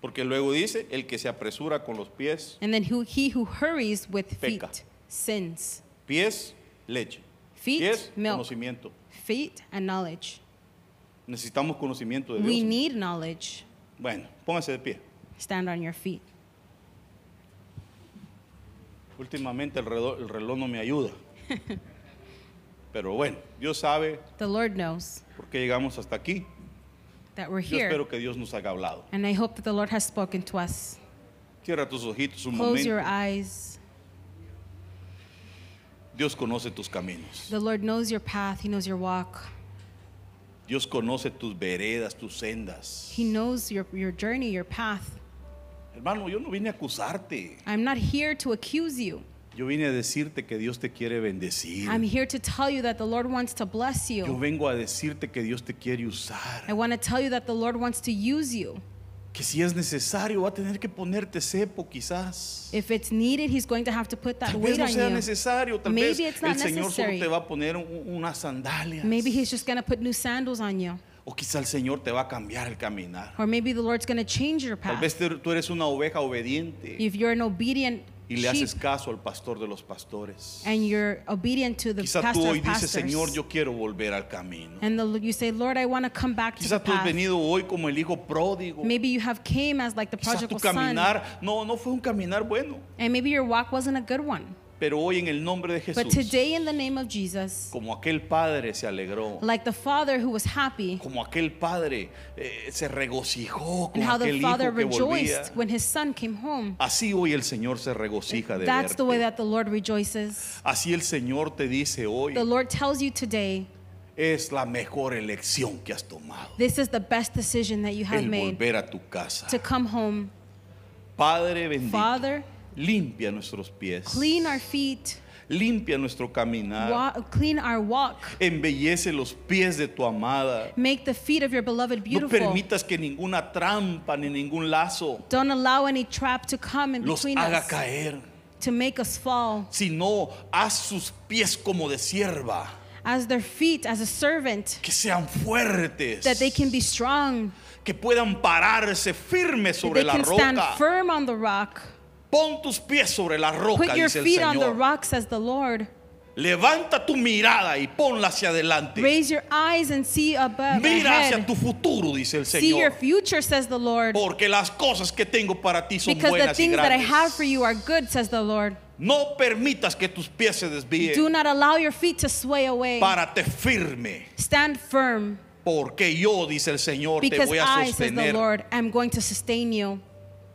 Porque luego dice, el que se apresura con los pies, And then who, he who hurries with feet sins. pies, leche. Feet, pies, milk. conocimiento. Feet and knowledge. Necesitamos conocimiento de We Dios. need knowledge. Bueno, póngase de pie. Stand on your feet. Últimamente el reloj, el reloj no me ayuda. (laughs) Pero bueno, Dios sabe The Lord knows por qué llegamos hasta aquí. that we're Yo here. espero que Dios nos haya hablado. And I hope that the Lord has spoken to us. Cierra tus ojitos un Close your momento. eyes. Dios conoce tus caminos. The Lord knows your path, He knows your walk, Dios conoce tus veredas, tus sendas. He knows your, your journey, your path. Hermano, yo no vine a acusarte. I'm not here to accuse you. Yo vine a decirte que Dios te quiere bendecir. I'm here to tell you that the Lord wants to bless Yo you. vengo a decirte que Dios te quiere usar. I want to tell you that the Lord wants to use you. Que si es necesario va a tener que ponerte cepo quizás. If it's needed, He's going to have to put that Tal vez weight no on sea you. necesario, tal Maybe vez it's not el Señor solo necessary. te va a poner un- unas sandalias. Maybe He's just going to put new sandals on you. O quizá el Señor te va a cambiar el caminar. Or maybe the Lord's going to change your Tal path. vez te- tú eres una oveja obediente If you're an obedient y le sheep haces caso al pastor de los pastores. and you're obedient to the Quizá tú pastor hoy of dices, Señor, yo quiero volver al camino. and the, you say, Lord, I want to come back to the Quizá tú has path. venido hoy como el hijo pródigo. Maybe you have came as like the Quizá tu prodigal son, caminar no, no fue un caminar bueno. and maybe your walk wasn't a good one. Pero hoy en el nombre de But Jesús, today, in the name of Jesus, como aquel padre se alegró, like the father who was happy, como aquel padre eh, se regocijó and con how aquel the hijo father que volvía. rejoiced when his son came home. Así hoy el Señor se regocija de That's the way verte. that the Lord rejoices. Así el Señor te dice hoy, The Lord tells you today, es la mejor elección que has tomado. this is the best decision that you have El made volver a tu casa. to come home. Padre bendito, Father, limpia nuestros pies. clean our feet, Limpia nuestro caminar. clean our walk, Embellece los pies de tu amada. make the feet of your beloved No beautiful. permitas que ninguna trampa ni ningún lazo Don't allow any trap to come in los between haga us caer, to make us fall. sino haz sus pies como de sierva, As their feet, as a servant, que sean fuertes, that they can be strong, que puedan pararse firmes sobre they la can stand roca. firm on the rock. Pon tus pies sobre la roca, Put your dice el feet on the Señor. rock, says the Lord. Levanta tu mirada y ponla hacia adelante. Raise your eyes and see above Mira hacia ahead. tu futuro, dice el See your Señor. future, says the Lord. Porque las cosas que tengo para ti son Because the buenas y things that I have grandes. for you are good, says the Lord. No permitas que tus pies se Do desvíen. not allow your feet to sway away. Párate firme. Stand firm. Porque yo, dice el Señor, te Because voy a I, says the sostener. Lord, am going to sustain you.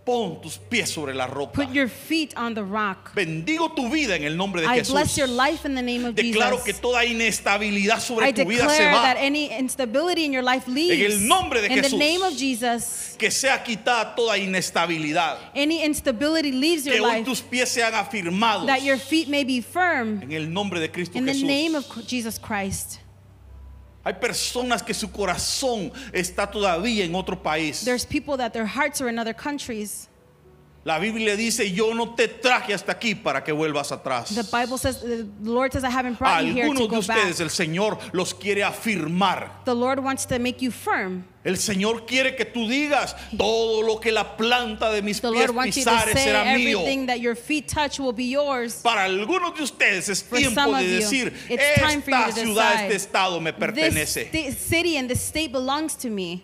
Pon tus pies sobre la roca. Put your feet on the rock. Bendigo tu vida en el nombre de I Jesús. bless your life in the name of Declaro que Jesus. toda inestabilidad sobre I tu vida se va. that any instability in your life leaves. el nombre de in the Jesús. name of Jesus. Que sea quitada toda inestabilidad. Any instability leaves your Que hoy life. tus pies sean afirmados. That your feet may be firm. En el nombre de Cristo In the Jesús. name of Jesus Christ. Hay personas que su corazón está todavía en otro país. There's people that their hearts are in other countries. La Biblia dice, yo no te traje hasta aquí para que vuelvas atrás. The Bible says, the Lord says, I haven't brought you here to algunos de go ustedes back. el Señor los quiere afirmar. The Lord wants to make you firm. El Señor quiere que tú digas, todo lo que la planta de mis The pies Lord wants you to pisares say será mío. that your feet touch will be yours. Para algunos de ustedes es For tiempo de decir, you esta ciudad, decide, este estado me This pertenece. sta- city and this state belongs to me.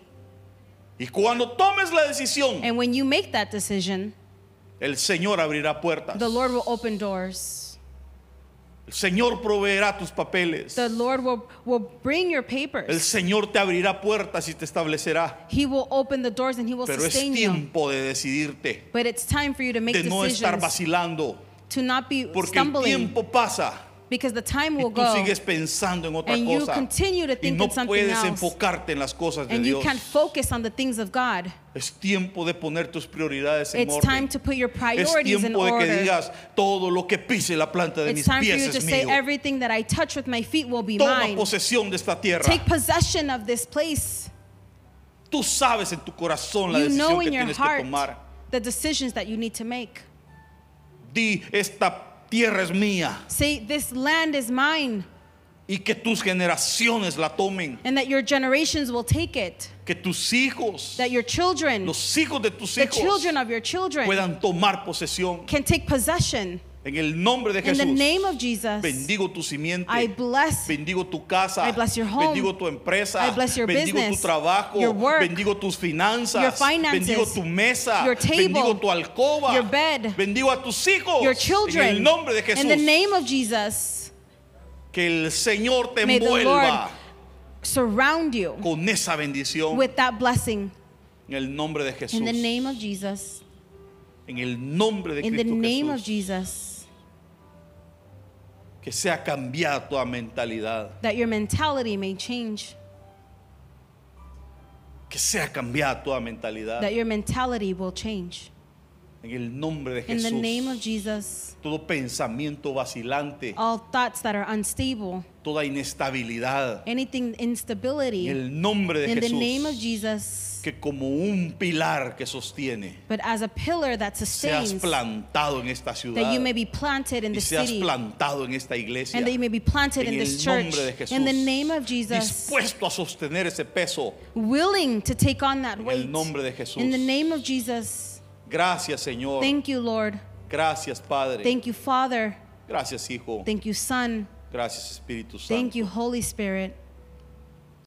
Y cuando tomes la decisión, And when you make that decision, el Señor abrirá puertas. the Lord will open doors. El Señor proveerá tus papeles. The Lord will, will bring your El papers. Señor te abrirá puertas y te establecerá. He will open the doors and He will Pero es sustain you. tiempo de decidirte, But it's time for you to make de no estar decisions, vacilando, to not be porque el stumbling, tiempo pasa because the time y will tú go, sigues pensando en otra and you cosa continue to y think no in something puedes else, enfocarte en las cosas de and you Dios. can't focus on the things of God. Es tiempo de poner tus prioridades en It's orden. time to put your Es priorities in tiempo de que order. digas todo lo que pise la planta de It's mis time for pies you to es say mío. everything that I touch with my feet will be Toma mine. posesión de esta tierra. Take possession of this place. Tú sabes en tu corazón la You know decisión que in your tienes que heart tomar. the decisions that you need to make. Di, esta tierra es mía Say, This land is mine, y que tus generaciones la tomen. and that your generations will take it. Que tus hijos, That your children, los hijos de tus the hijos, children of your children, puedan tomar posesión. can take possession. En el nombre de In the Jesús, name of Jesus, bendigo tu simiente. I bless Bendigo tu casa, I bless your home. bendigo tu empresa, I bless your bendigo business, tu trabajo, your work, bendigo tus finanzas, your finances, bendigo tu mesa, your table, bendigo tu alcoba, your bed, bendigo a tus hijos. your en children. el nombre de Jesús, In the name of Jesus, que el Señor te envuelva surround you con esa bendición. with that blessing. en el nombre de Jesús, In the name of Jesus. en el nombre de In the Cristo name of Jesús, Jesus. Que sea cambiada toda mentalidad, That your mentality may change. que sea cambiada toda mentalidad. That your mentality will change. En el nombre de In the name of Jesús. Jesus, Todo pensamiento vacilante, all thoughts that are unstable, toda inestabilidad. anything En instability, el nombre de in the name of Jesús. Jesus, Que como un pilar que sostiene, but as a pillar that seas sustains, plantado en esta that ciudad. you may be planted in Y the seas city, plantado en esta iglesia. and that you may be planted En in this el church. nombre de Jesús. In the name of Jesus, Dispuesto a sostener ese peso. willing to take on that En weight. el nombre de Jesús. In the name of Jesus, Gracias, Señor. thank you, Lord. Gracias, Padre. Thank you, Father. Gracias, Hijo. Thank you, Son. Gracias, Espíritu Santo. Thank you, Holy Spirit.